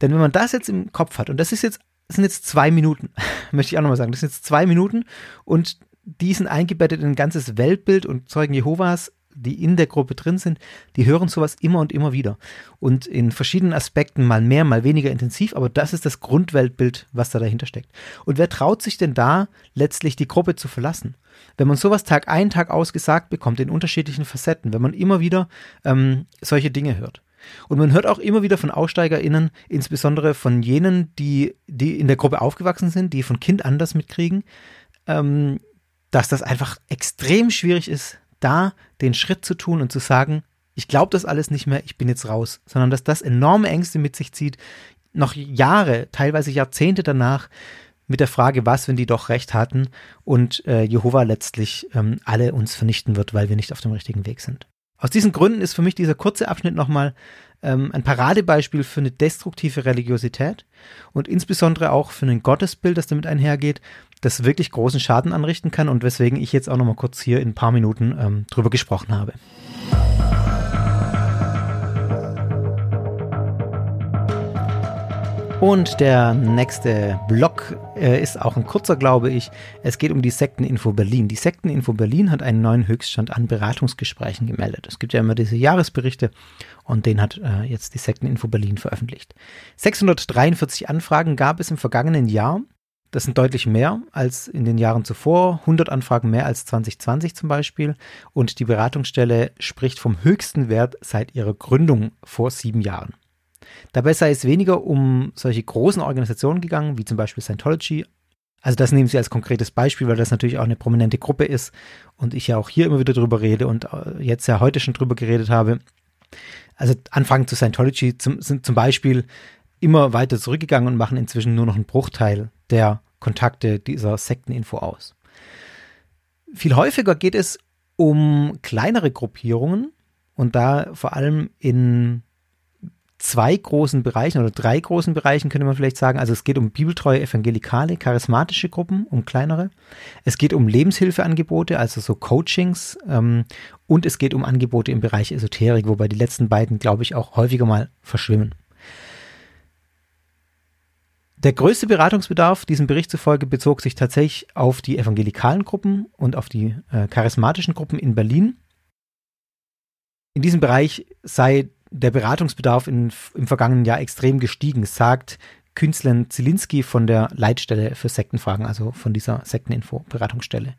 S1: Denn wenn man das jetzt im Kopf hat, und das ist jetzt, das sind jetzt zwei Minuten, (laughs) möchte ich auch nochmal sagen, das sind jetzt zwei Minuten und die sind eingebettet in ein ganzes Weltbild und Zeugen Jehovas die in der Gruppe drin sind, die hören sowas immer und immer wieder. Und in verschiedenen Aspekten mal mehr, mal weniger intensiv, aber das ist das Grundweltbild, was da dahinter steckt. Und wer traut sich denn da letztlich die Gruppe zu verlassen? Wenn man sowas Tag ein, Tag aus gesagt bekommt, in unterschiedlichen Facetten, wenn man immer wieder ähm, solche Dinge hört. Und man hört auch immer wieder von AussteigerInnen, insbesondere von jenen, die, die in der Gruppe aufgewachsen sind, die von Kind an das mitkriegen, ähm, dass das einfach extrem schwierig ist, da den Schritt zu tun und zu sagen, ich glaube das alles nicht mehr, ich bin jetzt raus, sondern dass das enorme Ängste mit sich zieht, noch Jahre, teilweise Jahrzehnte danach, mit der Frage, was, wenn die doch recht hatten und äh, Jehova letztlich ähm, alle uns vernichten wird, weil wir nicht auf dem richtigen Weg sind. Aus diesen Gründen ist für mich dieser kurze Abschnitt nochmal ähm, ein Paradebeispiel für eine destruktive Religiosität und insbesondere auch für ein Gottesbild, das damit einhergeht, das wirklich großen Schaden anrichten kann und weswegen ich jetzt auch nochmal kurz hier in ein paar Minuten ähm, drüber gesprochen habe. Und der nächste Block äh, ist auch ein kurzer, glaube ich. Es geht um die Sekteninfo Berlin. Die Sekteninfo Berlin hat einen neuen Höchststand an Beratungsgesprächen gemeldet. Es gibt ja immer diese Jahresberichte und den hat äh, jetzt die Sekteninfo Berlin veröffentlicht. 643 Anfragen gab es im vergangenen Jahr. Das sind deutlich mehr als in den Jahren zuvor. 100 Anfragen mehr als 2020 zum Beispiel. Und die Beratungsstelle spricht vom höchsten Wert seit ihrer Gründung vor sieben Jahren. Dabei sei es weniger um solche großen Organisationen gegangen, wie zum Beispiel Scientology. Also das nehmen Sie als konkretes Beispiel, weil das natürlich auch eine prominente Gruppe ist und ich ja auch hier immer wieder drüber rede und äh, jetzt ja heute schon drüber geredet habe. Also Anfragen zu Scientology zum, sind zum Beispiel immer weiter zurückgegangen und machen inzwischen nur noch einen Bruchteil der Kontakte dieser Sekteninfo aus. Viel häufiger geht es um kleinere Gruppierungen und da vor allem in zwei großen Bereichen oder drei großen Bereichen könnte man vielleicht sagen. Also es geht um bibeltreue evangelikale, charismatische Gruppen, um kleinere. Es geht um Lebenshilfeangebote, also so Coachings. Ähm, und es geht um Angebote im Bereich Esoterik, wobei die letzten beiden, glaube ich, auch häufiger mal verschwimmen. Der größte Beratungsbedarf diesem Bericht zufolge bezog sich tatsächlich auf die evangelikalen Gruppen und auf die äh, charismatischen Gruppen in Berlin. In diesem Bereich sei der Beratungsbedarf in, im vergangenen Jahr extrem gestiegen, sagt Künstlerin Zielinski von der Leitstelle für Sektenfragen, also von dieser Sekteninfo-Beratungsstelle.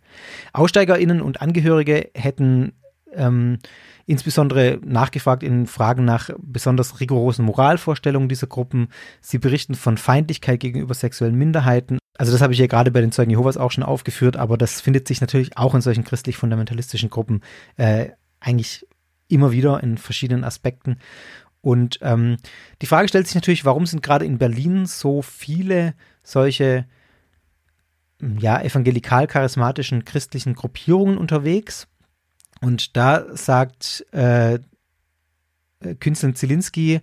S1: AussteigerInnen und Angehörige hätten ähm, insbesondere nachgefragt in Fragen nach besonders rigorosen Moralvorstellungen dieser Gruppen. Sie berichten von Feindlichkeit gegenüber sexuellen Minderheiten. Also das habe ich ja gerade bei den Zeugen Jehovas auch schon aufgeführt, aber das findet sich natürlich auch in solchen christlich-fundamentalistischen Gruppen äh, eigentlich immer wieder in verschiedenen Aspekten. Und ähm, die Frage stellt sich natürlich, warum sind gerade in Berlin so viele solche ja, evangelikal-charismatischen christlichen Gruppierungen unterwegs? Und da sagt äh, Künstler Zielinski,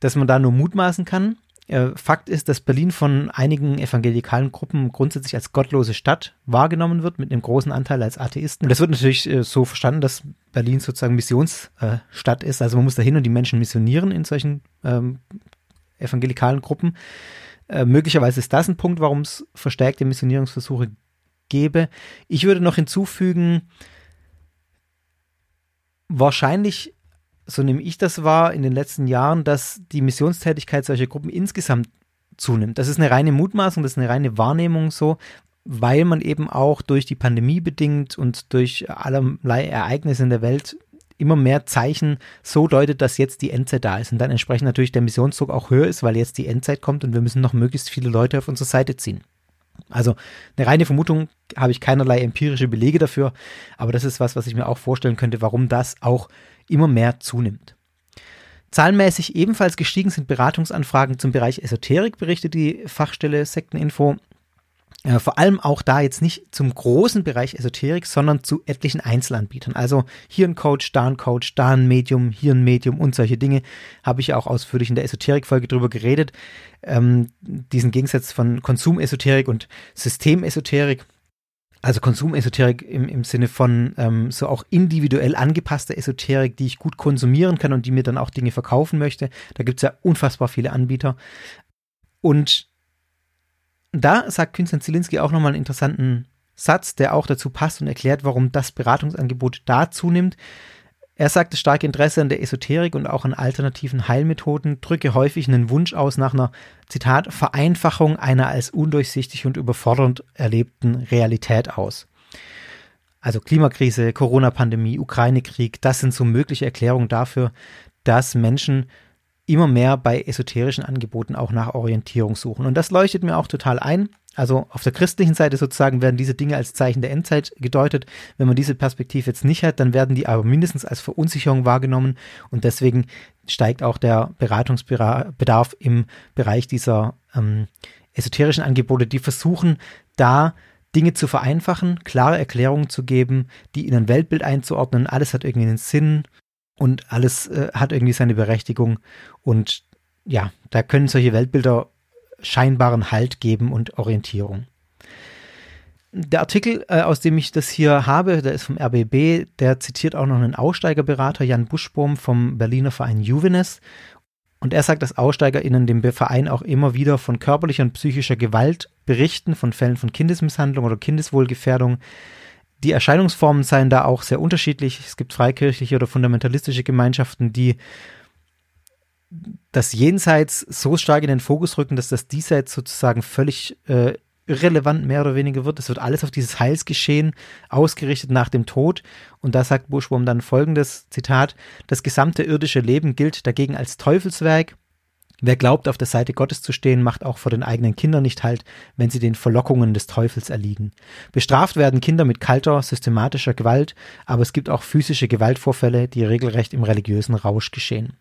S1: dass man da nur mutmaßen kann. Äh, Fakt ist, dass Berlin von einigen evangelikalen Gruppen grundsätzlich als gottlose Stadt wahrgenommen wird, mit einem großen Anteil als Atheisten. Das wird natürlich äh, so verstanden, dass Berlin sozusagen Missionsstadt ist. Also man muss dahin und die Menschen missionieren in solchen ähm, evangelikalen Gruppen. Äh, möglicherweise ist das ein Punkt, warum es verstärkte Missionierungsversuche gäbe. Ich würde noch hinzufügen, wahrscheinlich so nehme ich das wahr, in den letzten Jahren, dass die Missionstätigkeit solcher Gruppen insgesamt zunimmt. Das ist eine reine Mutmaßung, das ist eine reine Wahrnehmung so, weil man eben auch durch die Pandemie bedingt und durch allerlei Ereignisse in der Welt immer mehr Zeichen so deutet, dass jetzt die Endzeit da ist und dann entsprechend natürlich der Missionsdruck auch höher ist, weil jetzt die Endzeit kommt und wir müssen noch möglichst viele Leute auf unsere Seite ziehen. Also eine reine Vermutung habe ich keinerlei empirische Belege dafür, aber das ist was, was ich mir auch vorstellen könnte, warum das auch immer mehr zunimmt. Zahlenmäßig ebenfalls gestiegen sind Beratungsanfragen zum Bereich Esoterik, berichtet die Fachstelle Sekteninfo. Äh, vor allem auch da jetzt nicht zum großen Bereich Esoterik, sondern zu etlichen Einzelanbietern. Also hier ein Coach, da ein Coach, da ein Medium, hier ein Medium und solche Dinge. Habe ich auch ausführlich in der Esoterik-Folge drüber geredet. Ähm, diesen Gegensatz von Konsumesoterik und Systemesoterik. Also Konsumesoterik im, im Sinne von ähm, so auch individuell angepasster Esoterik, die ich gut konsumieren kann und die mir dann auch Dinge verkaufen möchte. Da gibt es ja unfassbar viele Anbieter. Und da sagt Künstler Zielinski auch nochmal einen interessanten Satz, der auch dazu passt und erklärt, warum das Beratungsangebot da zunimmt. Er sagt, das starke Interesse an der Esoterik und auch an alternativen Heilmethoden drücke häufig einen Wunsch aus nach einer, Zitat, Vereinfachung einer als undurchsichtig und überfordernd erlebten Realität aus. Also Klimakrise, Corona-Pandemie, Ukraine-Krieg, das sind so mögliche Erklärungen dafür, dass Menschen immer mehr bei esoterischen Angeboten auch nach Orientierung suchen. Und das leuchtet mir auch total ein. Also auf der christlichen Seite sozusagen werden diese Dinge als Zeichen der Endzeit gedeutet. Wenn man diese Perspektive jetzt nicht hat, dann werden die aber mindestens als Verunsicherung wahrgenommen und deswegen steigt auch der Beratungsbedarf im Bereich dieser ähm, esoterischen Angebote, die versuchen, da Dinge zu vereinfachen, klare Erklärungen zu geben, die in ein Weltbild einzuordnen. Alles hat irgendwie einen Sinn, und alles äh, hat irgendwie seine Berechtigung und ja, da können solche Weltbilder scheinbaren Halt geben und Orientierung. Der Artikel, äh, aus dem ich das hier habe, der ist vom RBB, der zitiert auch noch einen Aussteigerberater, Jan Buschbohm vom Berliner Verein Juvenes. Und er sagt, dass AussteigerInnen dem Verein auch immer wieder von körperlicher und psychischer Gewalt berichten, von Fällen von Kindesmisshandlung oder Kindeswohlgefährdung, die Erscheinungsformen seien da auch sehr unterschiedlich. Es gibt freikirchliche oder fundamentalistische Gemeinschaften, die das Jenseits so stark in den Fokus rücken, dass das Diesseits sozusagen völlig äh, irrelevant mehr oder weniger wird. Es wird alles auf dieses Heilsgeschehen ausgerichtet nach dem Tod. Und da sagt Buschwurm dann folgendes Zitat: Das gesamte irdische Leben gilt dagegen als Teufelswerk Wer glaubt, auf der Seite Gottes zu stehen, macht auch vor den eigenen Kindern nicht halt, wenn sie den Verlockungen des Teufels erliegen. Bestraft werden Kinder mit kalter, systematischer Gewalt, aber es gibt auch physische Gewaltvorfälle, die regelrecht im religiösen Rausch geschehen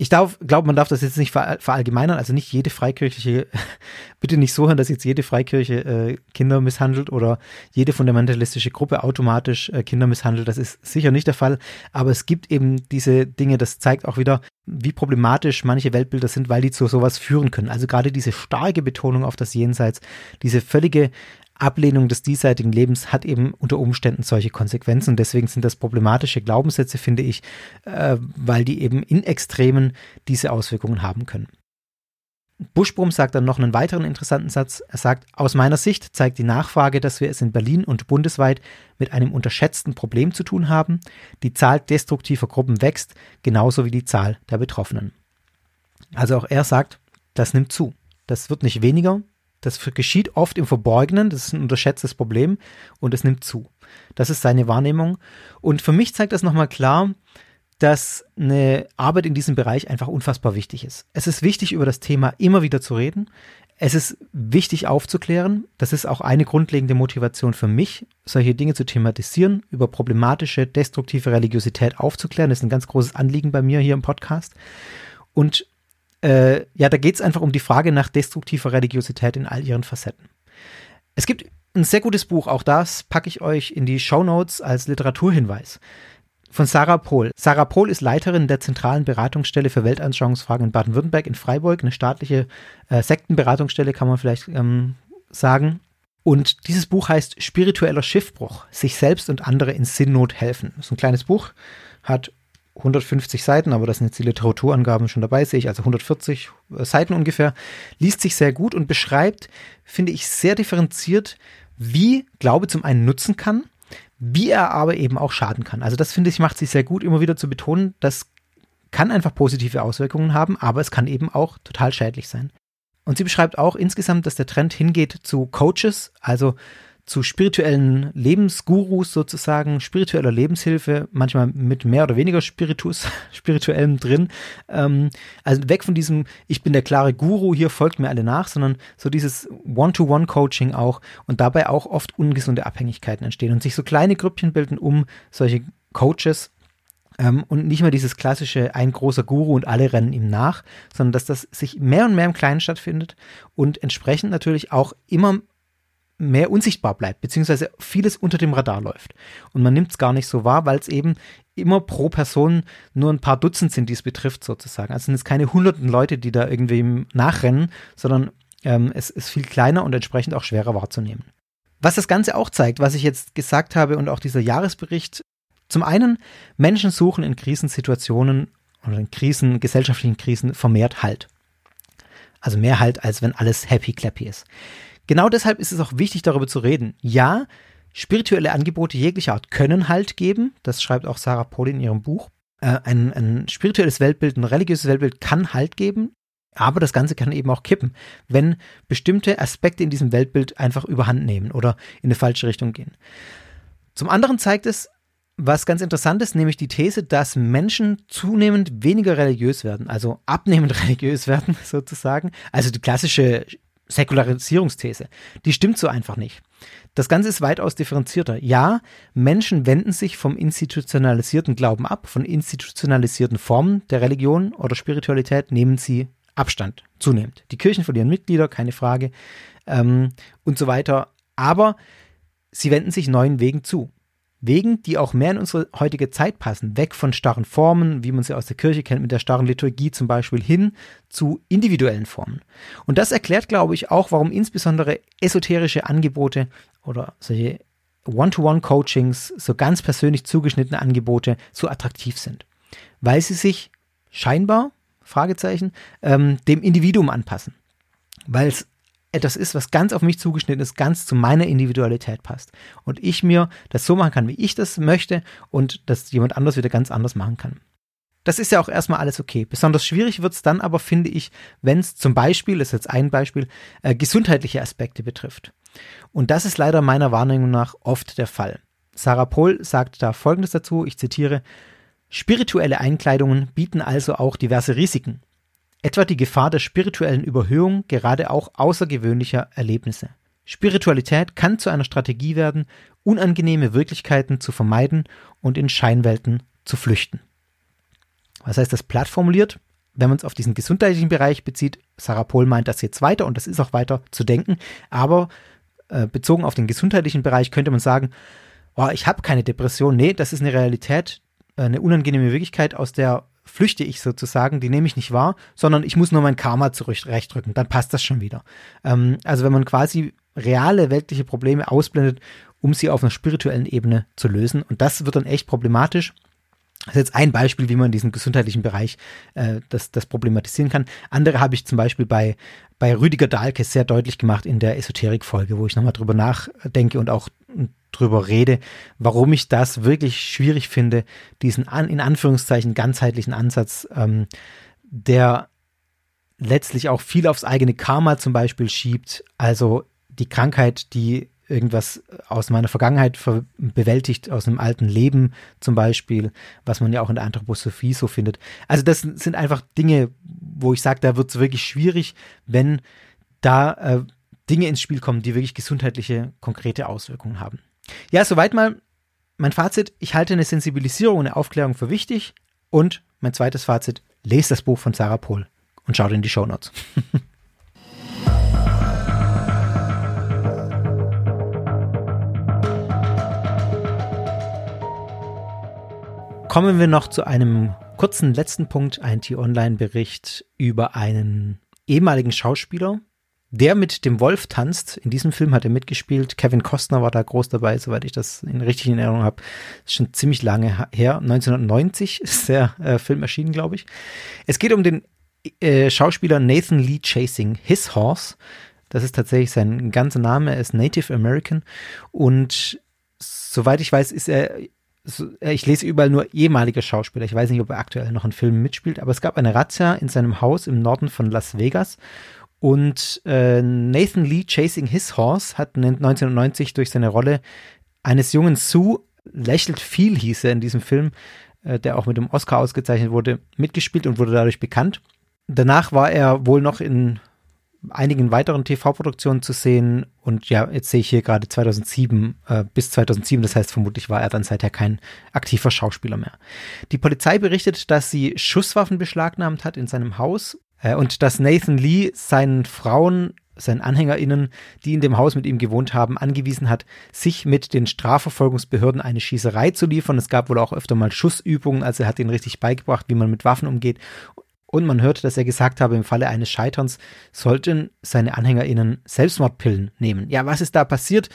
S1: ich glaube, man darf das jetzt nicht verallgemeinern, also nicht jede freikirchliche, (laughs) bitte nicht so hören, dass jetzt jede Freikirche äh, Kinder misshandelt oder jede fundamentalistische Gruppe automatisch äh, Kinder misshandelt. Das ist sicher nicht der Fall, aber es gibt eben diese Dinge, das zeigt auch wieder, wie problematisch manche Weltbilder sind, weil die zu sowas führen können. Also gerade diese starke Betonung auf das Jenseits, diese völlige Ablehnung des diesseitigen Lebens hat eben unter Umständen solche Konsequenzen. Und deswegen sind das problematische Glaubenssätze, finde ich, äh, weil die eben in Extremen diese Auswirkungen haben können. Buschbrum sagt dann noch einen weiteren interessanten Satz. Er sagt, aus meiner Sicht zeigt die Nachfrage, dass wir es in Berlin und bundesweit mit einem unterschätzten Problem zu tun haben. Die Zahl destruktiver Gruppen wächst, genauso wie die Zahl der Betroffenen. Also auch er sagt, das nimmt zu. Das wird nicht weniger, das geschieht oft im Verborgenen, das ist ein unterschätztes Problem und es nimmt zu. Das ist seine Wahrnehmung. Und für mich zeigt das nochmal klar, dass eine Arbeit in diesem Bereich einfach unfassbar wichtig ist. Es ist wichtig, über das Thema immer wieder zu reden. Es ist wichtig aufzuklären. Das ist auch eine grundlegende Motivation für mich, solche Dinge zu thematisieren, über problematische, destruktive Religiosität aufzuklären. Das ist ein ganz großes Anliegen bei mir hier im Podcast. Und äh, ja, da geht es einfach um die Frage nach destruktiver Religiosität in all ihren Facetten. Es gibt ein sehr gutes Buch, auch das packe ich euch in die Show Notes als Literaturhinweis. Von Sarah Pohl. Sarah Pohl ist Leiterin der zentralen Beratungsstelle für Weltanschauungsfragen in Baden-Württemberg in Freiburg, eine staatliche äh, Sektenberatungsstelle, kann man vielleicht ähm, sagen. Und dieses Buch heißt Spiritueller Schiffbruch, sich selbst und andere in Sinnnot helfen. Das ist ein kleines Buch, hat 150 Seiten, aber das sind jetzt die Literaturangaben schon dabei, sehe ich, also 140 äh, Seiten ungefähr, liest sich sehr gut und beschreibt, finde ich, sehr differenziert, wie Glaube zum einen nutzen kann, wie er aber eben auch schaden kann. Also das finde ich, macht sich sehr gut, immer wieder zu betonen, das kann einfach positive Auswirkungen haben, aber es kann eben auch total schädlich sein. Und sie beschreibt auch insgesamt, dass der Trend hingeht zu Coaches, also zu spirituellen Lebensgurus sozusagen, spiritueller Lebenshilfe, manchmal mit mehr oder weniger Spiritus, (laughs) spirituellem drin. Ähm, also weg von diesem, ich bin der klare Guru, hier folgt mir alle nach, sondern so dieses One-to-One-Coaching auch und dabei auch oft ungesunde Abhängigkeiten entstehen und sich so kleine Grüppchen bilden um solche Coaches ähm, und nicht mehr dieses klassische ein großer Guru und alle rennen ihm nach, sondern dass das sich mehr und mehr im Kleinen stattfindet und entsprechend natürlich auch immer mehr unsichtbar bleibt, beziehungsweise vieles unter dem Radar läuft. Und man nimmt es gar nicht so wahr, weil es eben immer pro Person nur ein paar Dutzend sind, die es betrifft, sozusagen. Also sind es keine hunderten Leute, die da irgendwie nachrennen, sondern ähm, es ist viel kleiner und entsprechend auch schwerer wahrzunehmen. Was das Ganze auch zeigt, was ich jetzt gesagt habe und auch dieser Jahresbericht, zum einen, Menschen suchen in Krisensituationen oder in Krisen, gesellschaftlichen Krisen vermehrt Halt. Also mehr Halt, als wenn alles happy clappy ist. Genau deshalb ist es auch wichtig, darüber zu reden. Ja, spirituelle Angebote jeglicher Art können Halt geben. Das schreibt auch Sarah Pauli in ihrem Buch. Äh, ein, ein spirituelles Weltbild, ein religiöses Weltbild kann Halt geben. Aber das Ganze kann eben auch kippen, wenn bestimmte Aspekte in diesem Weltbild einfach überhand nehmen oder in eine falsche Richtung gehen. Zum anderen zeigt es, was ganz interessant ist, nämlich die These, dass Menschen zunehmend weniger religiös werden, also abnehmend (laughs) religiös werden sozusagen. Also die klassische Säkularisierungsthese. Die stimmt so einfach nicht. Das Ganze ist weitaus differenzierter. Ja, Menschen wenden sich vom institutionalisierten Glauben ab, von institutionalisierten Formen der Religion oder Spiritualität nehmen sie Abstand zunehmend. Die Kirchen verlieren Mitglieder, keine Frage, ähm, und so weiter. Aber sie wenden sich neuen Wegen zu. Wegen, die auch mehr in unsere heutige Zeit passen, weg von starren Formen, wie man sie aus der Kirche kennt, mit der starren Liturgie zum Beispiel, hin zu individuellen Formen. Und das erklärt, glaube ich, auch, warum insbesondere esoterische Angebote oder solche One-to-One-Coachings, so ganz persönlich zugeschnittene Angebote so attraktiv sind. Weil sie sich scheinbar, Fragezeichen, ähm, dem Individuum anpassen. Weil es etwas ist, was ganz auf mich zugeschnitten ist, ganz zu meiner Individualität passt. Und ich mir das so machen kann, wie ich das möchte und dass jemand anders wieder ganz anders machen kann. Das ist ja auch erstmal alles okay. Besonders schwierig wird es dann aber, finde ich, wenn es zum Beispiel, das ist jetzt ein Beispiel, äh, gesundheitliche Aspekte betrifft. Und das ist leider meiner Wahrnehmung nach oft der Fall. Sarah Pohl sagt da Folgendes dazu, ich zitiere, Spirituelle Einkleidungen bieten also auch diverse Risiken etwa die Gefahr der spirituellen Überhöhung gerade auch außergewöhnlicher Erlebnisse. Spiritualität kann zu einer Strategie werden, unangenehme Wirklichkeiten zu vermeiden und in Scheinwelten zu flüchten. Was heißt das platt formuliert? Wenn man es auf diesen gesundheitlichen Bereich bezieht, Sarah Pohl meint das jetzt weiter und das ist auch weiter zu denken, aber äh, bezogen auf den gesundheitlichen Bereich könnte man sagen, oh, ich habe keine Depression. Nee, das ist eine Realität, äh, eine unangenehme Wirklichkeit, aus der flüchte ich sozusagen, die nehme ich nicht wahr, sondern ich muss nur mein Karma zurechtrücken, dann passt das schon wieder. Ähm, also wenn man quasi reale weltliche Probleme ausblendet, um sie auf einer spirituellen Ebene zu lösen. Und das wird dann echt problematisch. Das ist jetzt ein Beispiel, wie man in diesem gesundheitlichen Bereich äh, das, das problematisieren kann. Andere habe ich zum Beispiel bei, bei Rüdiger Dahlke sehr deutlich gemacht in der Esoterik-Folge, wo ich nochmal drüber nachdenke und auch drüber rede, warum ich das wirklich schwierig finde, diesen an, in Anführungszeichen ganzheitlichen Ansatz, ähm, der letztlich auch viel aufs eigene Karma zum Beispiel schiebt, also die Krankheit, die irgendwas aus meiner Vergangenheit bewältigt, aus einem alten Leben zum Beispiel, was man ja auch in der Anthroposophie so findet. Also das sind einfach Dinge, wo ich sage, da wird es wirklich schwierig, wenn da äh, Dinge ins Spiel kommen, die wirklich gesundheitliche, konkrete Auswirkungen haben. Ja, soweit mal mein Fazit. Ich halte eine Sensibilisierung und eine Aufklärung für wichtig. Und mein zweites Fazit, lest das Buch von Sarah Pohl und schaut in die Show Notes. (laughs) Kommen wir noch zu einem kurzen letzten Punkt, ein T-Online-Bericht über einen ehemaligen Schauspieler, der mit dem Wolf tanzt. In diesem Film hat er mitgespielt. Kevin Costner war da groß dabei, soweit ich das in richtig in Erinnerung habe. Ist schon ziemlich lange her. 1990 (laughs) ist der äh, Film erschienen, glaube ich. Es geht um den äh, Schauspieler Nathan Lee Chasing His Horse. Das ist tatsächlich sein ganzer Name. Er ist Native American und soweit ich weiß, ist er äh, ich lese überall nur ehemaliger Schauspieler. Ich weiß nicht, ob er aktuell noch in Filmen mitspielt, aber es gab eine Razzia in seinem Haus im Norden von Las Vegas. Und äh, Nathan Lee Chasing His Horse hat 1990 durch seine Rolle eines jungen Sue, lächelt viel hieß er in diesem Film, äh, der auch mit dem Oscar ausgezeichnet wurde, mitgespielt und wurde dadurch bekannt. Danach war er wohl noch in einigen weiteren TV-Produktionen zu sehen. Und ja, jetzt sehe ich hier gerade 2007 äh, bis 2007. Das heißt, vermutlich war er dann seither kein aktiver Schauspieler mehr. Die Polizei berichtet, dass sie Schusswaffen beschlagnahmt hat in seinem Haus und dass Nathan Lee seinen Frauen seinen AnhängerInnen, die in dem Haus mit ihm gewohnt haben, angewiesen hat, sich mit den Strafverfolgungsbehörden eine Schießerei zu liefern. Es gab wohl auch öfter mal Schussübungen, also er hat ihnen richtig beigebracht, wie man mit Waffen umgeht. Und man hörte, dass er gesagt habe, im Falle eines Scheiterns sollten seine AnhängerInnen Selbstmordpillen nehmen. Ja, was ist da passiert?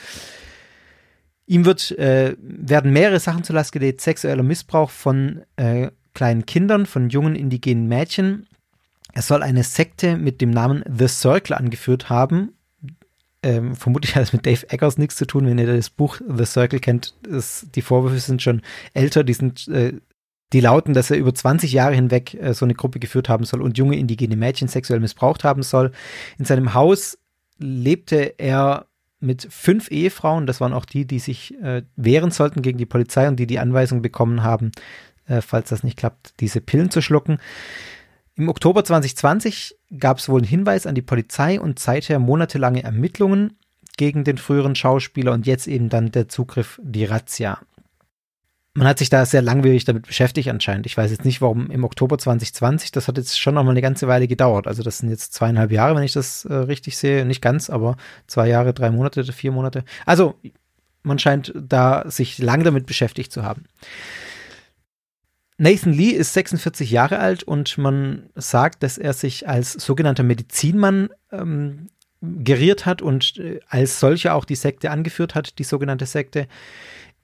S1: Ihm wird, äh, werden mehrere Sachen zur Last gelegt. Sexueller Missbrauch von äh, kleinen Kindern, von jungen indigenen Mädchen. Er soll eine Sekte mit dem Namen The Circle angeführt haben. Ähm, vermutlich hat es mit Dave Eggers nichts zu tun, wenn ihr das Buch The Circle kennt. Das, die Vorwürfe sind schon älter, die sind äh, die lauten, dass er über 20 Jahre hinweg äh, so eine Gruppe geführt haben soll und junge indigene Mädchen sexuell missbraucht haben soll. In seinem Haus lebte er mit fünf Ehefrauen, das waren auch die, die sich äh, wehren sollten gegen die Polizei und die die Anweisung bekommen haben, äh, falls das nicht klappt, diese Pillen zu schlucken. Im Oktober 2020 gab es wohl einen Hinweis an die Polizei und seither monatelange Ermittlungen gegen den früheren Schauspieler und jetzt eben dann der Zugriff, die Razzia man hat sich da sehr langwierig damit beschäftigt anscheinend. Ich weiß jetzt nicht, warum im Oktober 2020, das hat jetzt schon noch mal eine ganze Weile gedauert. Also das sind jetzt zweieinhalb Jahre, wenn ich das äh, richtig sehe. Nicht ganz, aber zwei Jahre, drei Monate, vier Monate. Also man scheint da sich lang damit beschäftigt zu haben. Nathan Lee ist 46 Jahre alt und man sagt, dass er sich als sogenannter Medizinmann ähm, geriert hat und äh, als solcher auch die Sekte angeführt hat, die sogenannte Sekte.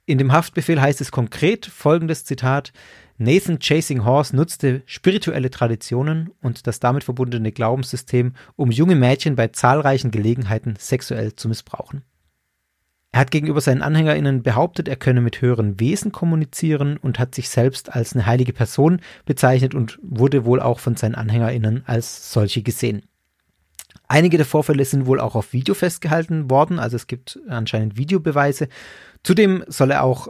S1: In dem Haftbefehl heißt es konkret folgendes Zitat: Nathan Chasing Horse nutzte spirituelle Traditionen und das damit verbundene Glaubenssystem, um junge Mädchen bei zahlreichen Gelegenheiten sexuell zu missbrauchen. Er hat gegenüber seinen AnhängerInnen behauptet, er könne mit höheren Wesen kommunizieren und hat sich selbst als eine heilige Person bezeichnet und wurde wohl auch von seinen AnhängerInnen als solche gesehen. Einige der Vorfälle sind wohl auch auf Video festgehalten worden, also es gibt anscheinend Videobeweise Zudem soll er auch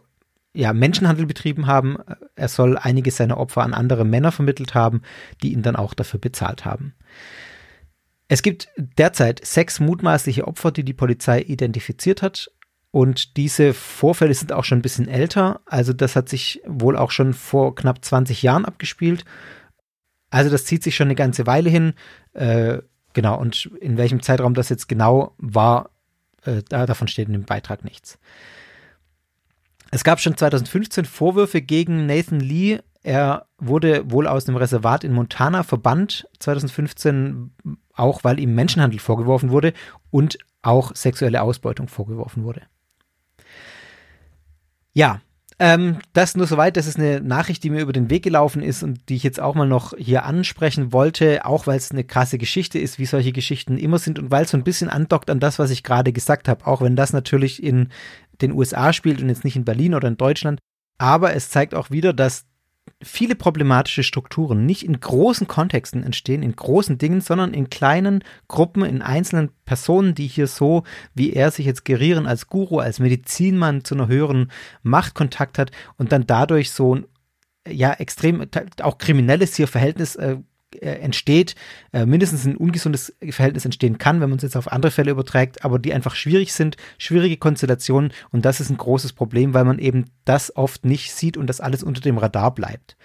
S1: ja, Menschenhandel betrieben haben. Er soll einige seiner Opfer an andere Männer vermittelt haben, die ihn dann auch dafür bezahlt haben. Es gibt derzeit sechs mutmaßliche Opfer, die die Polizei identifiziert hat. Und diese Vorfälle sind auch schon ein bisschen älter. Also das hat sich wohl auch schon vor knapp 20 Jahren abgespielt. Also das zieht sich schon eine ganze Weile hin. Äh, genau, und in welchem Zeitraum das jetzt genau war, äh, davon steht in dem Beitrag nichts. Es gab schon 2015 Vorwürfe gegen Nathan Lee. Er wurde wohl aus dem Reservat in Montana verbannt, 2015, auch weil ihm Menschenhandel vorgeworfen wurde und auch sexuelle Ausbeutung vorgeworfen wurde. Ja, ähm, das nur soweit. Das ist eine Nachricht, die mir über den Weg gelaufen ist und die ich jetzt auch mal noch hier ansprechen wollte, auch weil es eine krasse Geschichte ist, wie solche Geschichten immer sind und weil es so ein bisschen andockt an das, was ich gerade gesagt habe, auch wenn das natürlich in den USA spielt und jetzt nicht in Berlin oder in Deutschland. Aber es zeigt auch wieder, dass viele problematische Strukturen nicht in großen Kontexten entstehen, in großen Dingen, sondern in kleinen Gruppen, in einzelnen Personen, die hier so, wie er sich jetzt gerieren als Guru, als Medizinmann zu einer höheren Machtkontakt hat und dann dadurch so ein ja extrem auch kriminelles hier Verhältnis äh, entsteht, äh, mindestens ein ungesundes Verhältnis entstehen kann, wenn man es jetzt auf andere Fälle überträgt, aber die einfach schwierig sind, schwierige Konstellationen und das ist ein großes Problem, weil man eben das oft nicht sieht und das alles unter dem Radar bleibt.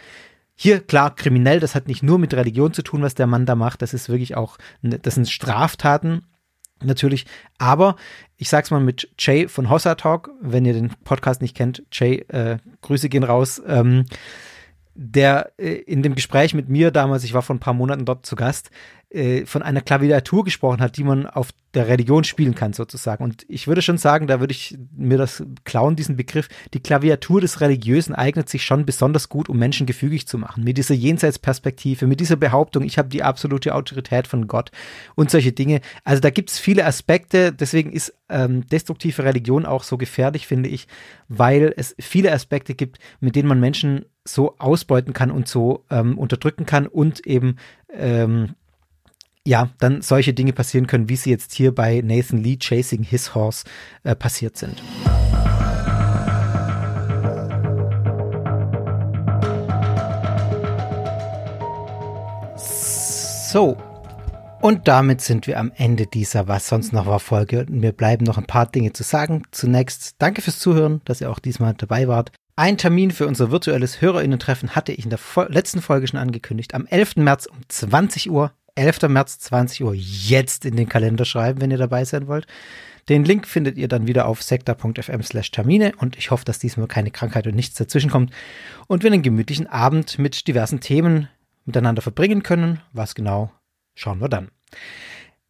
S1: Hier, klar, kriminell, das hat nicht nur mit Religion zu tun, was der Mann da macht, das ist wirklich auch, das sind Straftaten, natürlich. Aber ich sag's mal mit Jay von Hossa Talk, wenn ihr den Podcast nicht kennt, Jay, äh, Grüße gehen raus. Ähm, der äh, in dem Gespräch mit mir damals, ich war vor ein paar Monaten dort zu Gast, äh, von einer Klaviatur gesprochen hat, die man auf der Religion spielen kann, sozusagen. Und ich würde schon sagen, da würde ich mir das klauen, diesen Begriff, die Klaviatur des Religiösen eignet sich schon besonders gut, um Menschen gefügig zu machen. Mit dieser Jenseitsperspektive, mit dieser Behauptung, ich habe die absolute Autorität von Gott und solche Dinge. Also da gibt es viele Aspekte, deswegen ist ähm, destruktive Religion auch so gefährlich, finde ich, weil es viele Aspekte gibt, mit denen man Menschen so ausbeuten kann und so ähm, unterdrücken kann und eben ähm, ja, dann solche Dinge passieren können, wie sie jetzt hier bei Nathan Lee Chasing His Horse äh, passiert sind. So, und damit sind wir am Ende dieser Was sonst noch war Folge. Und mir bleiben noch ein paar Dinge zu sagen. Zunächst danke fürs Zuhören, dass ihr auch diesmal dabei wart. Ein Termin für unser virtuelles HörerInnen-Treffen hatte ich in der letzten Folge schon angekündigt. Am 11. März um 20 Uhr 11. März 20 Uhr jetzt in den Kalender schreiben, wenn ihr dabei sein wollt. Den Link findet ihr dann wieder auf sektor.fm slash Termine und ich hoffe, dass diesmal keine Krankheit und nichts dazwischenkommt und wir einen gemütlichen Abend mit diversen Themen miteinander verbringen können. Was genau, schauen wir dann.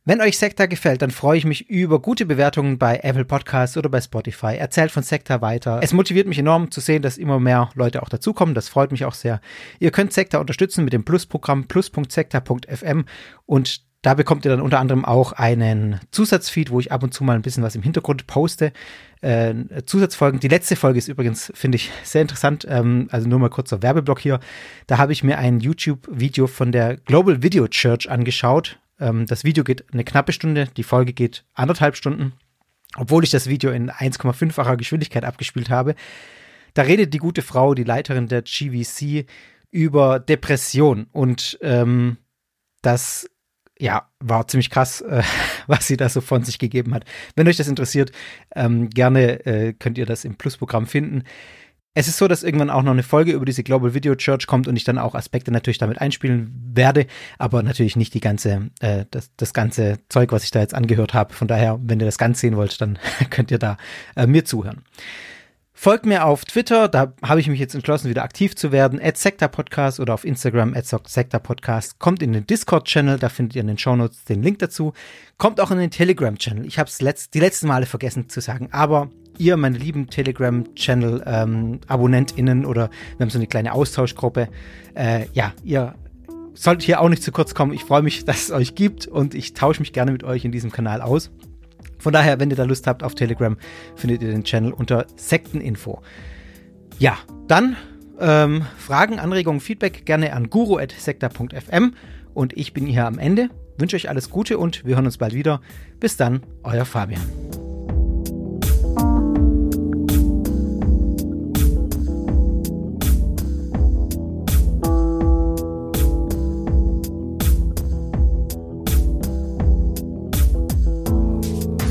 S1: Wenn euch Sekta gefällt, dann freue ich mich über gute Bewertungen bei Apple Podcasts oder bei Spotify. Erzählt von Sekta weiter. Es motiviert mich enorm zu sehen, dass immer mehr Leute auch dazukommen. Das freut mich auch sehr. Ihr könnt Sekta unterstützen mit dem Plus-Programm plus.sekta.fm und da bekommt ihr dann unter anderem auch einen Zusatzfeed, wo ich ab und zu mal ein bisschen was im Hintergrund poste. Äh, Zusatzfolgen. Die letzte Folge ist übrigens, finde ich, sehr interessant. Ähm, also nur mal kurzer Werbeblock hier. Da habe ich mir ein YouTube-Video von der Global Video Church angeschaut. Ähm, das Video geht eine knappe Stunde, die Folge geht anderthalb Stunden, obwohl ich das Video in 1,5-facher Geschwindigkeit abgespielt habe. Da redet die gute Frau, die Leiterin der GVC, über Depression und ähm, das ja, war ziemlich krass, äh, (laughs) was sie da so von sich gegeben hat. Wenn euch das interessiert, ähm, gerne äh, könnt ihr das im Plus-Programm finden. Es ist so, dass irgendwann auch noch eine Folge über diese Global Video Church kommt und ich dann auch Aspekte natürlich damit einspielen werde, aber natürlich nicht die ganze, äh, das, das ganze Zeug, was ich da jetzt angehört habe. Von daher, wenn ihr das ganz sehen wollt, dann (laughs) könnt ihr da äh, mir zuhören. Folgt mir auf Twitter, da habe ich mich jetzt entschlossen, wieder aktiv zu werden, at Podcast oder auf Instagram at Podcast. Kommt in den Discord-Channel, da findet ihr in den Shownotes den Link dazu. Kommt auch in den Telegram-Channel. Ich habe es letzt, die letzten Male vergessen zu sagen, aber ihr, meine lieben Telegram-Channel-AbonnentInnen ähm, oder wir haben so eine kleine Austauschgruppe, äh, ja, ihr solltet hier auch nicht zu kurz kommen. Ich freue mich, (laughs) dass es euch gibt und ich tausche mich gerne mit euch in diesem Kanal aus. Von daher, wenn ihr da Lust habt auf Telegram, findet ihr den Channel unter Sekteninfo. Ja, dann ähm, Fragen, Anregungen, Feedback gerne an guru.sekta.fm und ich bin hier am Ende. Wünsche euch alles Gute und wir hören uns bald wieder. Bis dann, euer Fabian.